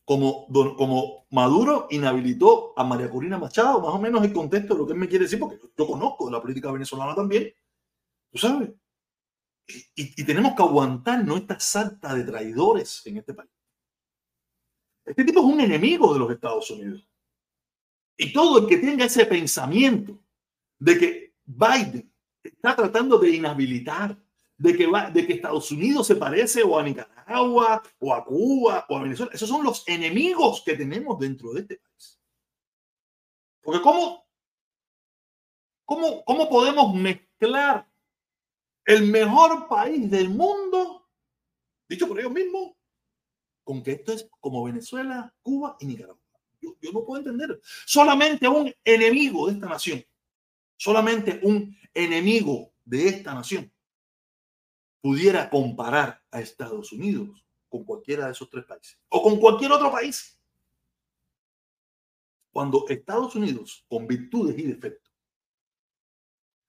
como, como Maduro inhabilitó a María Corina Machado, más o menos el contexto de lo que él me quiere decir, porque yo conozco la política venezolana también, tú sabes. Y, tenemos que aguantar ¿no? esta salta de traidores en este país. Este tipo es un enemigo de los Estados Unidos. Y todo el que tenga ese pensamiento de que Biden está tratando de inhabilitar de que, va, de que Estados Unidos se parece o a Nicaragua o a Cuba o a Venezuela. Esos son los enemigos que tenemos dentro de este país. Porque ¿cómo, cómo, cómo podemos mezclar el mejor país del mundo, dicho por ellos mismos, con que esto es como Venezuela, Cuba y Nicaragua? Yo, yo no puedo entender. Solamente un enemigo de esta nación, solamente un enemigo de esta nación pudiera comparar a Estados Unidos con cualquiera de esos tres países o con cualquier otro país. Cuando Estados Unidos, con virtudes y defectos,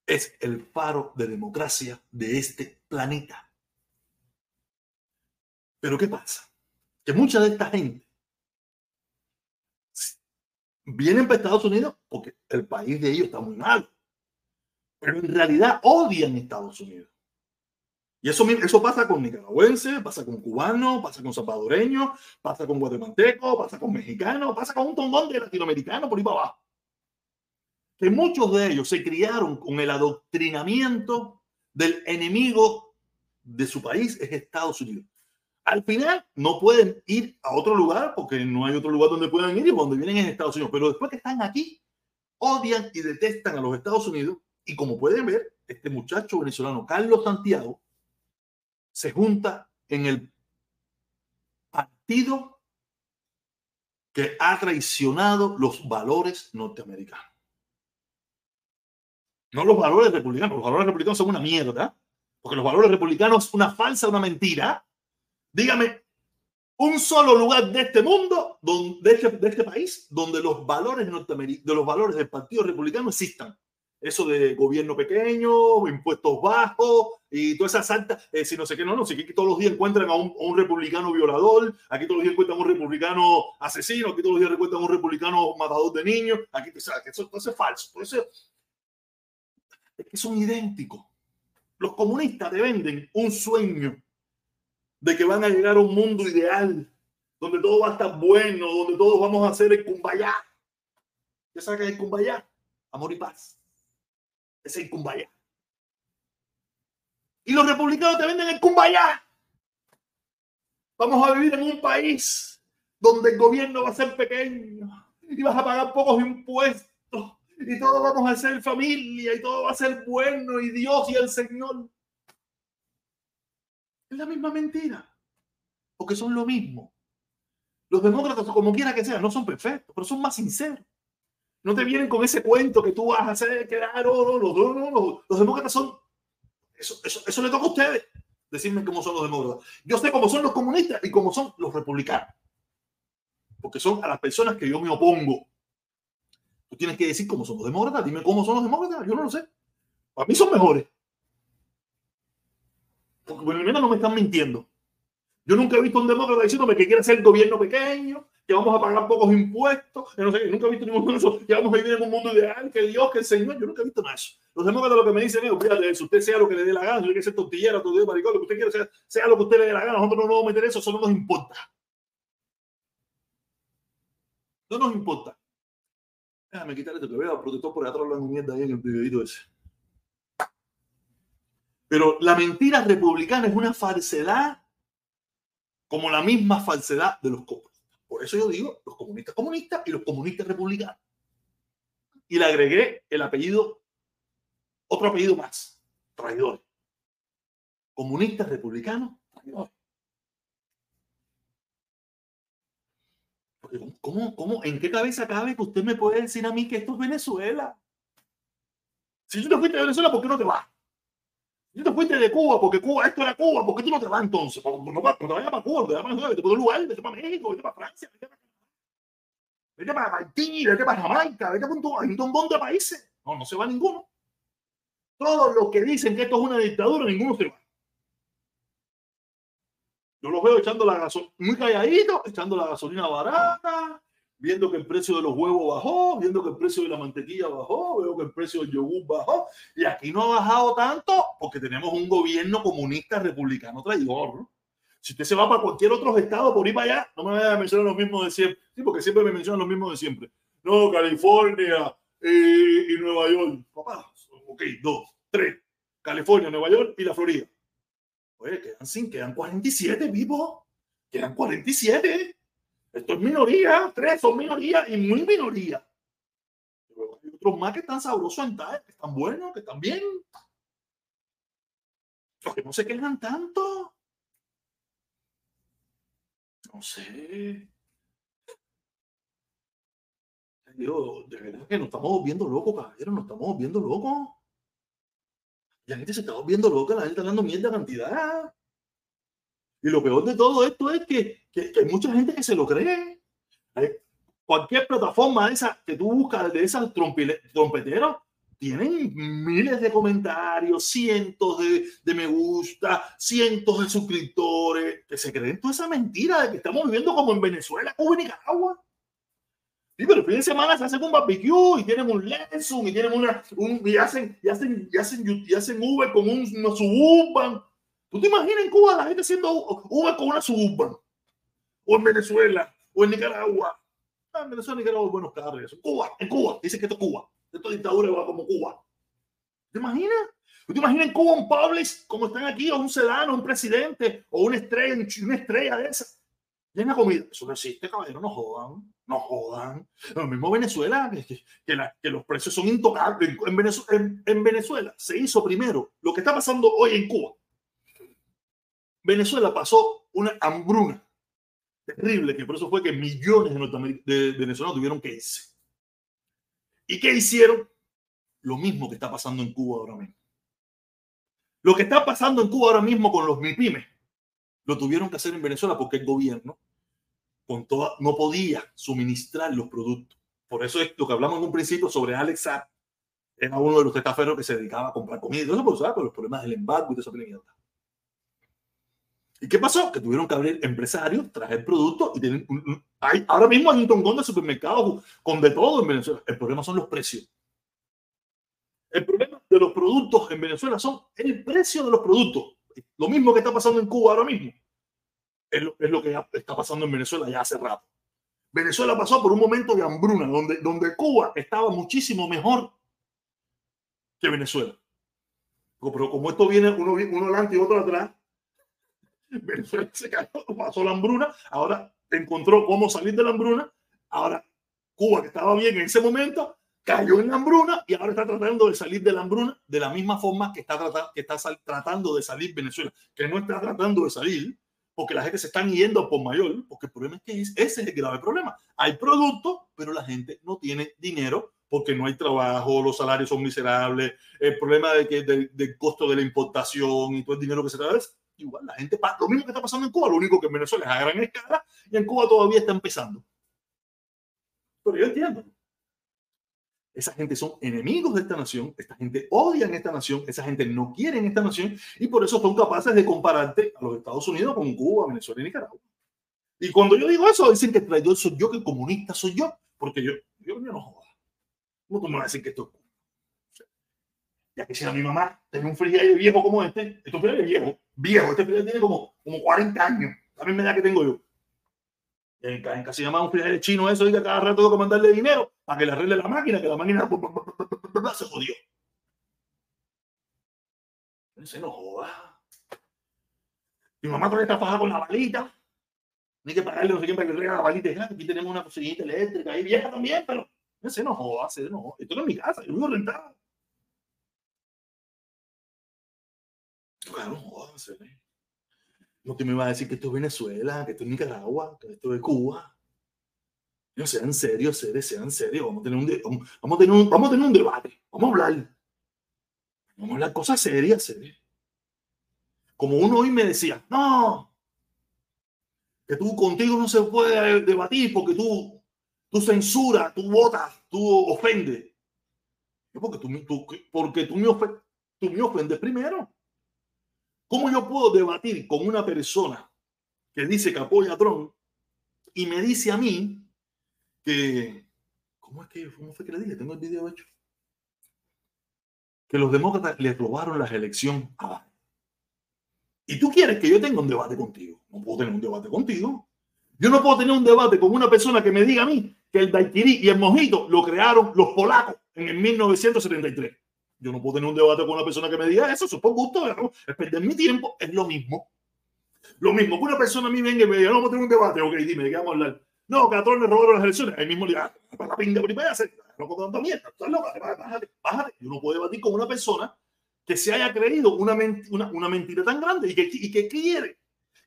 es el faro de democracia de este planeta. Pero ¿qué pasa? Que mucha de esta gente vienen para Estados Unidos porque el país de ellos está muy mal. Pero en realidad odian Estados Unidos. Y eso, eso pasa con nicaragüenses, pasa con cubanos, pasa con salvadoreños, pasa con guatemaltecos, pasa con mexicanos, pasa con un montón de latinoamericanos por ahí para abajo. Que muchos de ellos se criaron con el adoctrinamiento del enemigo de su país, es Estados Unidos. Al final no pueden ir a otro lugar porque no hay otro lugar donde puedan ir y donde vienen es Estados Unidos. Pero después que están aquí, odian y detestan a los Estados Unidos. Y como pueden ver, este muchacho venezolano, Carlos Santiago, se junta en el partido que ha traicionado los valores norteamericanos. No los valores republicanos, los valores republicanos son una mierda, porque los valores republicanos es una falsa, una mentira. Dígame, un solo lugar de este mundo, de este, de este país, donde los valores norteamericanos, de los valores del Partido Republicano existan eso de gobierno pequeño, impuestos bajos y toda esa santa, eh, si no sé qué, no, no, si aquí todos los días encuentran a un, republicano violador, aquí todos los días encuentran a un republicano asesino, aquí todos los días encuentran a un republicano matador de niños, aquí, o sea, que eso, eso, es falso, eso es que son idénticos. Los comunistas te venden un sueño de que van a llegar a un mundo ideal, donde todo va a estar bueno, donde todos vamos a hacer el cumbayá. ¿Qué saca el cumbayá? Amor y paz es el Kumbaya. Y los republicanos te venden el Kumbaya. Vamos a vivir en un país donde el gobierno va a ser pequeño y vas a pagar pocos impuestos y todo vamos a ser familia y todo va a ser bueno y Dios y el Señor. Es la misma mentira, porque son lo mismo. Los demócratas, como quiera que sea, no son perfectos, pero son más sinceros. No te vienen con ese cuento que tú vas a hacer, que ah, no, no, no, no, los demócratas son. Eso, eso, le toca a ustedes decirme cómo son los demócratas. Yo sé cómo son los comunistas y cómo son los republicanos. Porque son a las personas que yo me opongo. Tú tienes que decir cómo son los demócratas. Dime cómo son los demócratas. Yo no lo sé. Para mí son mejores. Porque por lo menos no me están mintiendo. Yo nunca he visto un demócrata diciéndome que quiere hacer gobierno pequeño, que vamos a pagar pocos impuestos, que no sé, nunca he visto ningún de que vamos a vivir en un mundo ideal, que Dios, que el Señor, yo nunca he visto nada de eso. Los demócratas lo que me dicen es, fíjate eso, usted sea lo que le dé la gana, si usted ser tortillera, maricón, lo que usted quiera, sea, sea lo que usted le dé la gana, nosotros no nos vamos a meter eso, eso no nos importa. No nos importa. Déjame quitar esto que veo protector por atrás hablando mierda ahí en el videito ese. Pero la mentira republicana es una falsedad como la misma falsedad de los comunistas. Por eso yo digo los comunistas comunistas y los comunistas republicanos. Y le agregué el apellido, otro apellido más, traidor. Comunistas republicanos, traidores. ¿Cómo, cómo, en qué cabeza cabe que usted me puede decir a mí que esto es Venezuela? Si tú te fuiste de Venezuela, ¿por qué no te vas? Tú te fuiste de Cuba, porque Cuba, esto era Cuba, ¿por qué tú no te vas entonces? No, no, te vayas para Cuba, te vayas para vete para un lugar, vete para México, vete para Francia, vete para, vete para Haití, vete para Jamaica, vete para un, un montón de países. No, no se va ninguno. Todos los que dicen que esto es una dictadura, ninguno se va. Yo los veo echando la gasolina, muy calladitos, echando la gasolina barata, viendo que el precio de los huevos bajó, viendo que el precio de la mantequilla bajó, veo que el precio del yogur bajó, y aquí no ha bajado tanto porque tenemos un gobierno comunista republicano traidor. Si usted se va para cualquier otro estado por ir para allá, no me vaya a mencionar los mismos de siempre. Sí, porque siempre me mencionan los mismos de siempre. No, California eh, y Nueva York. Papá, ok, dos, tres. California, Nueva York y la Florida. Oye, quedan sin, quedan 47 vivos. Quedan 47. Esto es minoría, tres son minoría y muy minoría. Pero hay otros más que están sabrosos en tal, que están buenos, que están bien. Los que no se quejan tanto. No sé. Digo, de verdad que nos estamos viendo locos, caballero, nos estamos viendo locos. La gente se está volviendo loca, la gente está dando mierda cantidad. Y lo peor de todo esto es que, que, que hay mucha gente que se lo cree. Cualquier plataforma de esa que tú buscas de esas trompeteros tienen miles de comentarios, cientos de, de, me gusta, cientos de suscriptores que se creen toda esa mentira de que estamos viviendo como en Venezuela, como en Nicaragua. Sí, pero el fin de semana se hacen un barbecue y tienen un Lexus y tienen una, un, y hacen, y hacen, y hacen, y hacen Uber con un, una Suburban. ¿Tú te imaginas en Cuba la gente haciendo Uber con una Suburban? O en Venezuela, o en Nicaragua. Ah, en Venezuela, Nicaragua, buenos carros. Cuba, en Cuba, dice que esto es Cuba. Esto es dictadura va como Cuba. ¿Te imaginas? ¿Tú te imaginas en Cuba un Publix como están aquí, o un sedano, un presidente, o una estrella, una estrella de esas? Llena comida. Eso no existe, caballero, no jodan. No jodan. Lo mismo Venezuela, que, los precios son intocables. En Venezuela se hizo primero lo que está pasando hoy en Cuba. Venezuela pasó una hambruna terrible, que por eso fue que millones de, venezolanos tuvieron que irse. ¿Y qué hicieron? Lo mismo que está pasando en Cuba ahora mismo. Lo que está pasando en Cuba ahora mismo con los MIPIMES, lo tuvieron que hacer en Venezuela porque el gobierno con toda, no podía suministrar los productos. Por eso es lo que hablamos en un principio sobre Alex Saab. Era uno de los testaferros que se dedicaba a comprar comida. Y eso por, los problemas del embargo y de esa. ¿Y qué pasó? Que tuvieron que abrir empresarios, traer productos y tienen, hay, ahora mismo hay un tongón de supermercados con de todo en Venezuela. El problema son los precios. El problema de los productos en Venezuela son el precio de los productos. Lo mismo que está pasando en Cuba ahora mismo. Es lo, es lo que está pasando en Venezuela ya hace rato. Venezuela pasó por un momento de hambruna, donde, donde Cuba estaba muchísimo mejor que Venezuela. Pero como esto viene uno, uno adelante y otro atrás, <laughs> Venezuela se cayó, pasó la hambruna, ahora encontró cómo salir de la hambruna, ahora Cuba, que estaba bien en ese momento, cayó en la hambruna y ahora está tratando de salir de la hambruna de la misma forma que está, tratando, que está tratando de salir Venezuela, que no está tratando de salir porque la gente se está yendo por mayor, porque el problema es que ese es el grave problema. Hay productos, pero la gente no tiene dinero porque no hay trabajo, los salarios son miserables, el problema de que, del, del costo de la importación y todo el dinero que se trae igual la gente, lo mismo que está pasando en Cuba, lo único que en Venezuela es a gran escala y en Cuba todavía está empezando. Pero yo entiendo. Esa gente son enemigos de esta nación, esta gente odia en esta nación, esa gente no quiere en esta nación y por eso son capaces de compararte a los Estados Unidos con Cuba, Venezuela y Nicaragua. Y cuando yo digo eso, dicen que traidor soy yo, que comunista soy yo, porque yo, yo, no joda. ¿Cómo tú me vas a decir que esto es Ya que si a mi mamá tenía un frigidaire viejo como este, esto es viejo, viejo, este frigidaire tiene como, como 40 años, la misma edad que tengo yo. En, en casi llama un frigidaire chino eso, y cada rato tengo que mandarle dinero para que le arregle la máquina, que la máquina <laughs> se jodió. Se no joda. Mi mamá todavía está fajada con la balita. Ni que pagarle no sé quién para que le la balita. Aquí tenemos una cocinita eléctrica ahí vieja también, pero se no joda, se no Esto no es mi casa, yo vivo rentado. Claro, se ve. No te me iba a decir que esto es Venezuela, que esto es Nicaragua, que esto es Cuba. No, sean serios, sean, sean serios. Vamos a, tener un vamos, a tener un, vamos a tener un debate. Vamos a hablar. Vamos a hablar cosas serias, serias. Como uno hoy me decía, no, que tú contigo no se puede debatir porque tú, tú censuras, tú votas, tú ofendes. Porque tú, tú, porque tú me, tú me ofendes primero. ¿Cómo yo puedo debatir con una persona que dice que apoya a Trump y me dice a mí que, ¿cómo es que, cómo fue que le dije? Tengo el video hecho. Que los demócratas les robaron las elecciones a Y tú quieres que yo tenga un debate contigo. No puedo tener un debate contigo. Yo no puedo tener un debate con una persona que me diga a mí que el daiquiri y el mojito lo crearon los polacos en el 1973. Yo no puedo tener un debate con una persona que me diga eso, eso es por gusto, es perder mi tiempo, es lo mismo. Lo mismo que una persona a mí venga y me diga, no, vamos a tener un debate, ok, dime, ¿de qué vamos a hablar? No, que a todos le robaron las elecciones. El mismo día, para la pinga primera, hacer loco tanta mierda. Estás loca, bájate, bájate. Yo no puedo debatir con una persona que se haya creído una, una, una mentira tan grande y que, y que quiere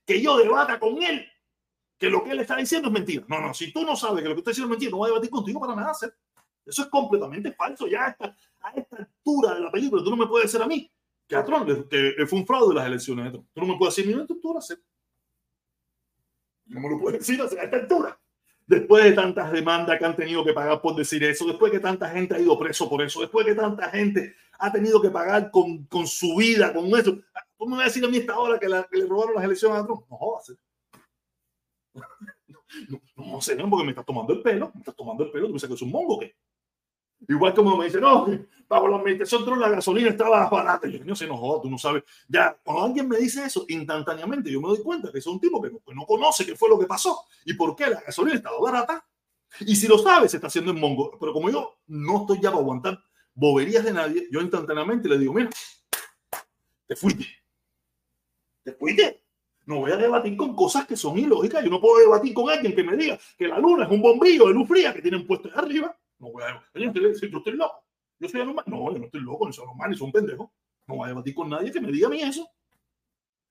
que yo debata con él que lo que él está diciendo es mentira. No, no, si tú no sabes que lo que está diciendo es mentira, no voy a debatir contigo para nada. Hacer. Eso es completamente falso. Ya a esta, altura de la película, tú no me puedes decir a mí que a Trump que fue un fraude las elecciones. Tú no me puedes decir, mira, tú, tú lo. No me lo puedes decir a esta altura después de tantas demandas que han tenido que pagar por decir eso, después que tanta gente ha ido preso por eso, después que tanta gente ha tenido que pagar con, con su vida, con eso. ¿Cómo me va a decir a mí esta hora que, le robaron las elecciones a Trump? No jodas. No, no, no porque me estás tomando el pelo, me estás tomando el pelo, tú me que es un mongo, ¿qué? Igual como me dice, no, bajo la administración la gasolina estaba barata. Yo, no se enojó, tú no sabes. Ya, cuando alguien me dice eso, instantáneamente yo me doy cuenta que es un tipo que no, conoce qué fue lo que pasó y por qué la gasolina estaba barata. Y si lo sabe, se está haciendo en mongo. Pero como yo no estoy ya para aguantar boberías de nadie, yo instantáneamente le digo, mira, te fuiste. Te fuiste. No voy a debatir con cosas que son ilógicas. Yo no puedo debatir con alguien que me diga que la luna es un bombillo de luz fría que tienen puesto arriba no voy a yo estoy loco. Yo soy anormal. No, yo no estoy loco, no soy anormal, ni soy un pendejo. No voy a debatir con nadie que me diga a mí eso.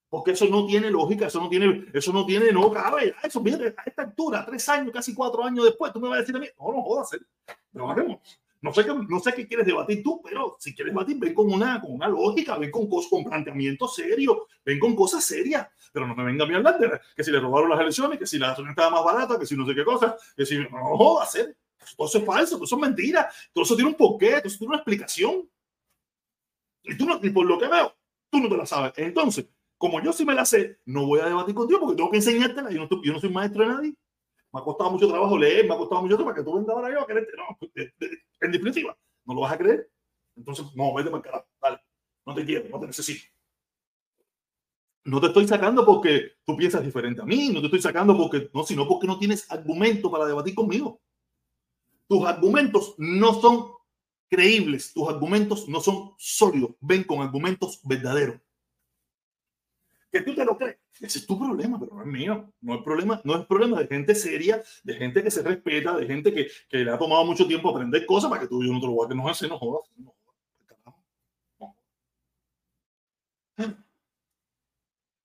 Porque eso no tiene lógica, eso no tiene, eso no tiene, no cabe. Eso, mire, a esta altura, tres años, casi cuatro años después, tú me vas a decir a mí, no, no jodas, trabajemos. No sé, qué, no sé qué quieres debatir tú, pero si quieres debatir, ven con una, con una lógica, ven con, cosas, con planteamientos serios, ven con cosas serias, pero no me venga a mí hablar de que si le robaron las elecciones, que si la gasolina estaba más barata, que si no sé qué cosa, que si no jodas, todo eso es falso, todo eso es mentira, todo eso tiene un porqué, todo eso tiene una explicación. Y tú no, y por lo que veo, tú no te la sabes. Entonces, como yo sí me la sé, no voy a debatir contigo porque tengo que enseñártela. Yo no, soy maestro de nadie. Me ha costado mucho trabajo leer, me ha costado mucho trabajo para que tú vengas ahora yo a quererte. No, en definitiva, no lo vas a creer. Entonces, no, vete para el carajo. Dale, no te quiero, no te necesito. No te estoy sacando porque tú piensas diferente a mí, no te estoy sacando porque no, sino porque no tienes argumento para debatir conmigo tus argumentos no son creíbles, tus argumentos no son sólidos, ven con argumentos verdaderos. Que tú te lo crees, ese es tu problema, pero no es mío. No es problema, no es problema de gente seria, de gente que se respeta, de gente que, que le ha tomado mucho tiempo aprender cosas para que tú y yo no te lo voy a que hace, no jodas. No,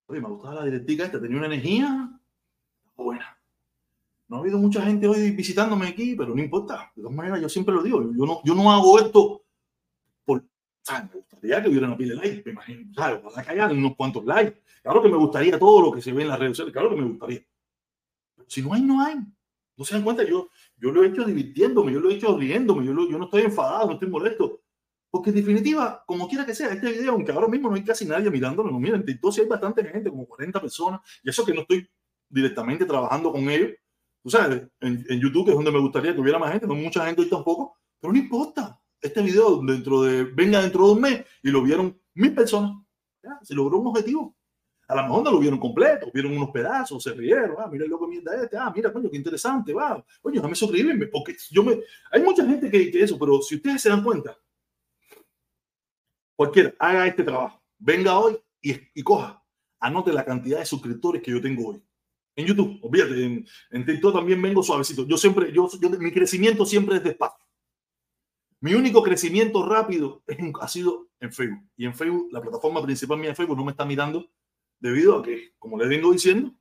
Oye, me gustaba la directiva esta, tenía una energía. No ha habido mucha gente hoy visitándome aquí, pero no importa. De todas maneras, yo siempre lo digo. Yo no, yo no hago esto por. ¿sabes? Me gustaría que hubiera una pila de likes, me imagino. ¿sabes? Ojalá que haya unos cuantos likes. Claro que me gustaría todo lo que se ve en las redes sociales. Claro que me gustaría. Si no hay, no hay. No se dan cuenta, yo, yo lo he hecho divirtiéndome, yo lo he hecho riéndome, yo, yo no estoy enfadado, no estoy molesto. Porque en definitiva, como quiera que sea, este video, aunque ahora mismo no hay casi nadie mirándolo, no miren, entonces hay bastante gente, como 40 personas, y eso que no estoy directamente trabajando con ellos. Tú sabes, en, YouTube, que es donde me gustaría que hubiera más gente, no mucha gente hoy tampoco, pero no importa. Este video dentro de, venga dentro de un mes y lo vieron mil personas. Ya, se logró un objetivo. A lo mejor no lo vieron completo, vieron unos pedazos, se rieron, ah, mira el loco mierda este, ah, mira, coño, qué interesante, va, coño, déjame suscribirme, porque yo me, hay mucha gente que, que eso, pero si ustedes se dan cuenta, cualquiera haga este trabajo, venga hoy y coja, anote la cantidad de suscriptores que yo tengo hoy. En YouTube, olvídate, en, en TikTok también vengo suavecito. Yo siempre, yo, yo, mi crecimiento siempre es despacio. Mi único crecimiento rápido ha sido en Facebook. Y en Facebook, la plataforma principal mía de Facebook no me está mirando debido a que, como les vengo diciendo,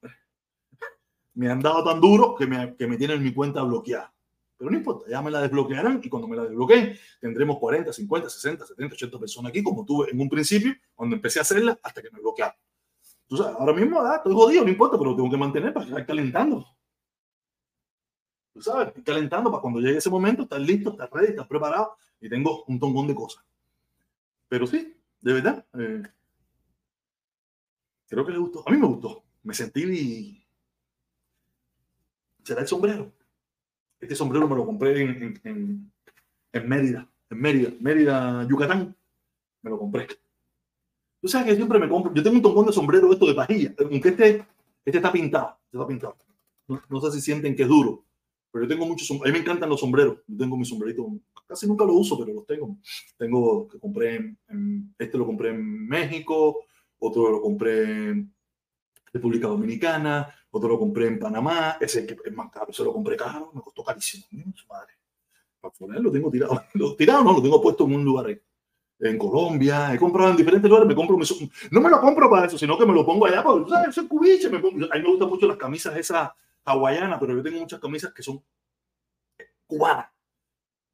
me han dado tan duro que me, que me tienen mi cuenta bloqueada. Pero no importa, ya me la desbloquearán y cuando me la desbloqueen tendremos 40, 50, 60, 70, 80 personas aquí, como tuve en un principio, cuando empecé a hacerla, hasta que me bloquearon. Entonces, ahora mismo ah, estoy jodido, no importa, pero lo tengo que mantener para estar calentando. Tú sabes, estoy calentando para cuando llegue ese momento, estar listo, estar ready, estar preparado y tengo un tongón de cosas. Pero sí, de verdad, eh, creo que le gustó. A mí me gustó. Me sentí. ¿Será el sombrero? Este sombrero me lo compré en, en, en, Mérida, en Mérida, Mérida, Yucatán. Me lo compré. Tú sabes que siempre me compro. Yo tengo un tongón de sombrero esto de pajilla, aunque este, este está pintado. Este está pintado. No, no, sé si sienten que es duro, pero yo tengo muchos. A mí me encantan los sombreros. Yo tengo mi sombrerito. Casi nunca lo uso, pero los tengo. Tengo que compré en, este lo compré en México, otro lo compré en República Dominicana, otro lo compré en Panamá, ese que es más caro, ese lo compré caro, me costó carísimo. Madre. Para ponerlo lo tengo tirado. <laughs> Lo tirado no, lo tengo puesto en un lugar ahí. En Colombia, he comprado en diferentes lugares, me compro, mi, no me lo compro para eso, sino que me lo pongo allá, porque ¿sabes? Soy cubiche, me pongo, a mí me gustan mucho las camisas esas hawaianas, pero yo tengo muchas camisas que son cubanas.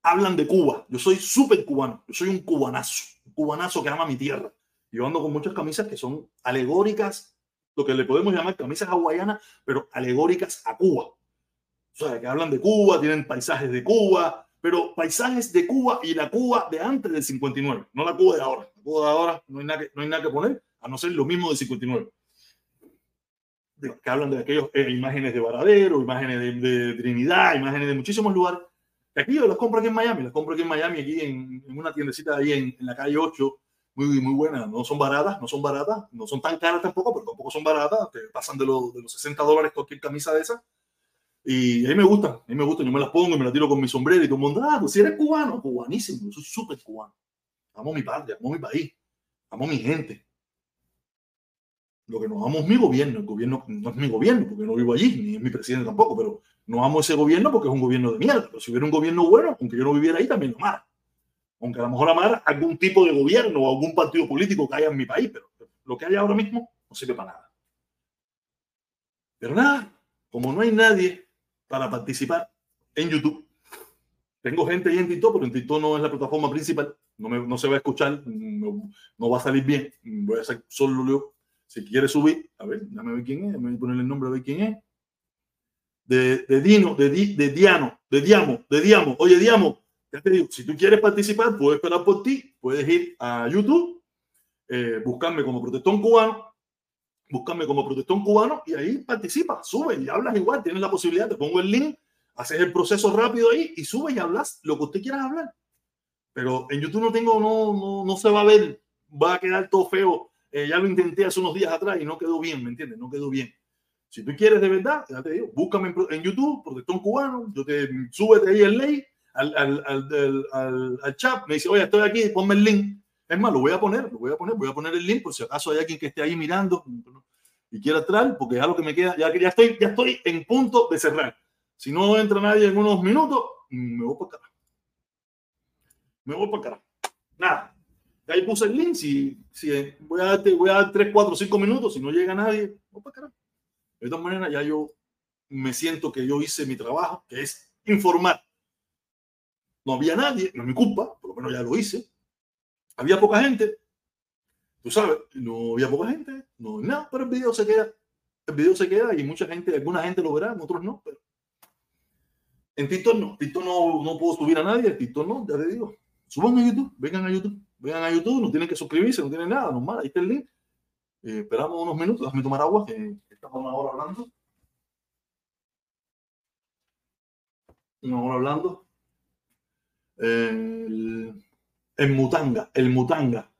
Hablan de Cuba, yo soy súper cubano, yo soy un cubanazo, un cubanazo que ama mi tierra. Yo ando con muchas camisas que son alegóricas, lo que le podemos llamar camisas hawaianas, pero alegóricas a Cuba. O sea, que hablan de Cuba, tienen paisajes de Cuba, pero paisajes de Cuba y la Cuba de antes del 59, no la Cuba de ahora. La Cuba de ahora no hay nada que, no hay nada que poner, a no ser lo mismo del 59. Que hablan de aquellas eh, imágenes de Varadero, imágenes de, de, Trinidad, imágenes de muchísimos lugares. Aquí yo las compro aquí en Miami, las compro aquí en Miami, aquí en, en una tiendecita ahí en, en la calle 8, muy, muy buenas. No son baratas, no son baratas, no son tan caras tampoco, pero tampoco son baratas. Te pasan de, lo, de los 60 dólares cualquier camisa de esa. Y a mí me gustan, a mí me gustan. Yo me las pongo y me las tiro con mi sombrero y todo el mundo, ah, pues si eres cubano, cubanísimo. Yo soy súper cubano. Amo mi patria, amo mi país, amo mi gente. Lo que no amo es mi gobierno. El gobierno no es mi gobierno porque no vivo allí, ni es mi presidente tampoco, pero no amo ese gobierno porque es un gobierno de mierda. Pero si hubiera un gobierno bueno, aunque yo no viviera ahí, también lo amo aunque a lo mejor amar algún tipo de gobierno o algún partido político que haya en mi país, pero lo que hay ahora mismo no sirve para nada. Pero nada, como no hay nadie para participar en YouTube, tengo gente ahí en TikTok, pero en TikTok no es la plataforma principal, no, me, no se va a escuchar, no, no, va a salir bien, voy a hacer solo yo. Si quiere subir, a ver, dame ver quién es, me voy a poner el nombre a ver quién es. De, de Dino, de, Di, de Diano, de Diamo, de Diamo. Oye, Diamo, ya te digo, si tú quieres participar, puedes esperar por ti, puedes ir a YouTube, eh, buscarme como protestón cubano, buscarme como protestón cubano y ahí participa, sube y hablas igual, tienes la posibilidad, te pongo el link, haces el proceso rápido ahí y sube y hablas lo que usted quiera hablar. Pero en YouTube no tengo, no, no, no se va a ver, va a quedar todo feo. Eh, ya lo intenté hace unos días atrás y no quedó bien, ¿me entiendes? No quedó bien. Si tú quieres de verdad, ya te digo, búscame en, YouTube, protestón cubano, yo te súbete ahí el al, al, al, al chat, me dice, oye, estoy aquí, ponme el link. Es más, lo voy a poner, lo voy a poner, voy a poner el link por si acaso hay alguien que esté ahí mirando y quiera entrar, porque ya lo que me queda, ya, ya, estoy, ya estoy en punto de cerrar. Si no entra nadie en unos minutos, me voy para acá. Me voy para acá. Nada. Ahí puse el link. Si, si voy, a darte, voy a dar 3, 4, 5 minutos. Si no llega nadie, voy para acá. De todas maneras, ya yo me siento que yo hice mi trabajo, que es informar no había nadie, no es mi culpa, por lo menos ya lo hice. Había poca gente, tú sabes, no había poca gente, no nada, pero el video se queda. El video se queda y mucha gente, alguna gente lo verá, otros no, pero En TikTok no, TikTok no, no puedo subir a nadie, TikTok no, ya te digo. Suban a YouTube, vengan a YouTube, vengan a YouTube, no tienen que suscribirse, no tienen nada, normal, ahí está el link. Eh, esperamos unos minutos, déjame tomar agua, que estamos una hora hablando. Una hora hablando. El, el Mutanga, el Mutanga.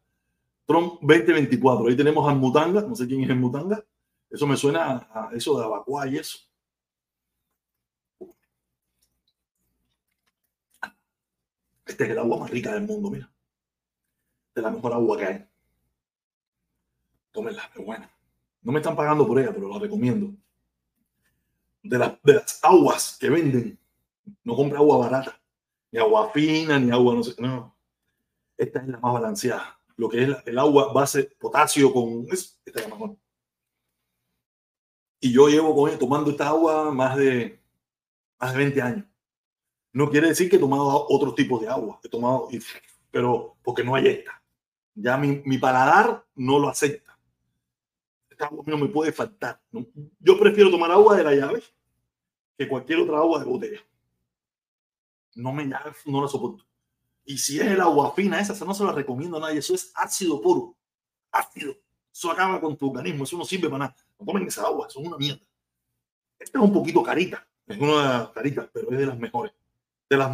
Trump 2024. Ahí tenemos al Mutanga, no sé quién es el Mutanga. Eso me suena a, eso de Abacuá y eso. Este es el agua más rica del mundo, mira. De la mejor agua que hay. Tómenla, es buena. No me están pagando por ella, pero la recomiendo. De, de las aguas que venden, no compre agua barata, ni agua fina, ni agua no sé. No. Esta es la más balanceada lo que es el agua base potasio con esta es la mejor. Y yo llevo con, tomando esta agua más de, más de 20 años. No quiere decir que he tomado otros tipos de agua, he tomado, pero porque no hay esta. Ya mi, mi paladar no lo acepta. Esta agua no me puede faltar. Yo prefiero tomar agua de la llave que cualquier otra agua de botella. No me no la soporto. Y si es el agua fina, esa no se la recomiendo a nadie. Eso es ácido puro. Ácido. Eso acaba con tu organismo. Eso no sirve para nada. No tomen esa agua. Eso es una mierda. Esta es un poquito carita. Es una de las caritas, pero es de las mejores. De las,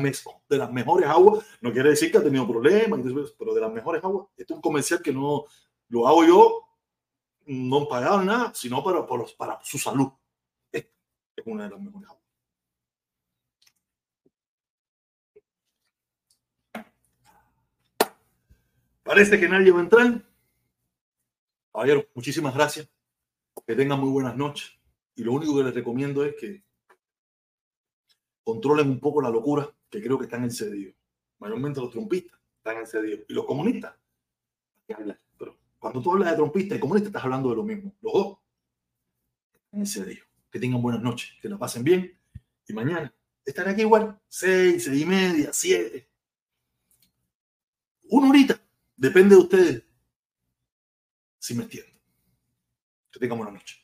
de las mejores aguas. No quiere decir que ha tenido problemas, pero de las mejores aguas. Este es un comercial que no lo hago yo, no pagado nada, sino para, para, para su salud. Esta es una de las mejores aguas. Parece que nadie va a entrar. Caballero, muchísimas gracias. Que tengan muy buenas noches. Y lo único que les recomiendo es que controlen un poco la locura que creo que están en Mayormente los trompistas están en Y los comunistas. Pero cuando tú hablas de trompistas y comunistas, estás hablando de lo mismo. Los dos están en Que tengan buenas noches, que la pasen bien. Y mañana estaré aquí igual. Seis, seis y media, siete. Una horita Depende de ustedes si me entienden. Que tengan buena noche.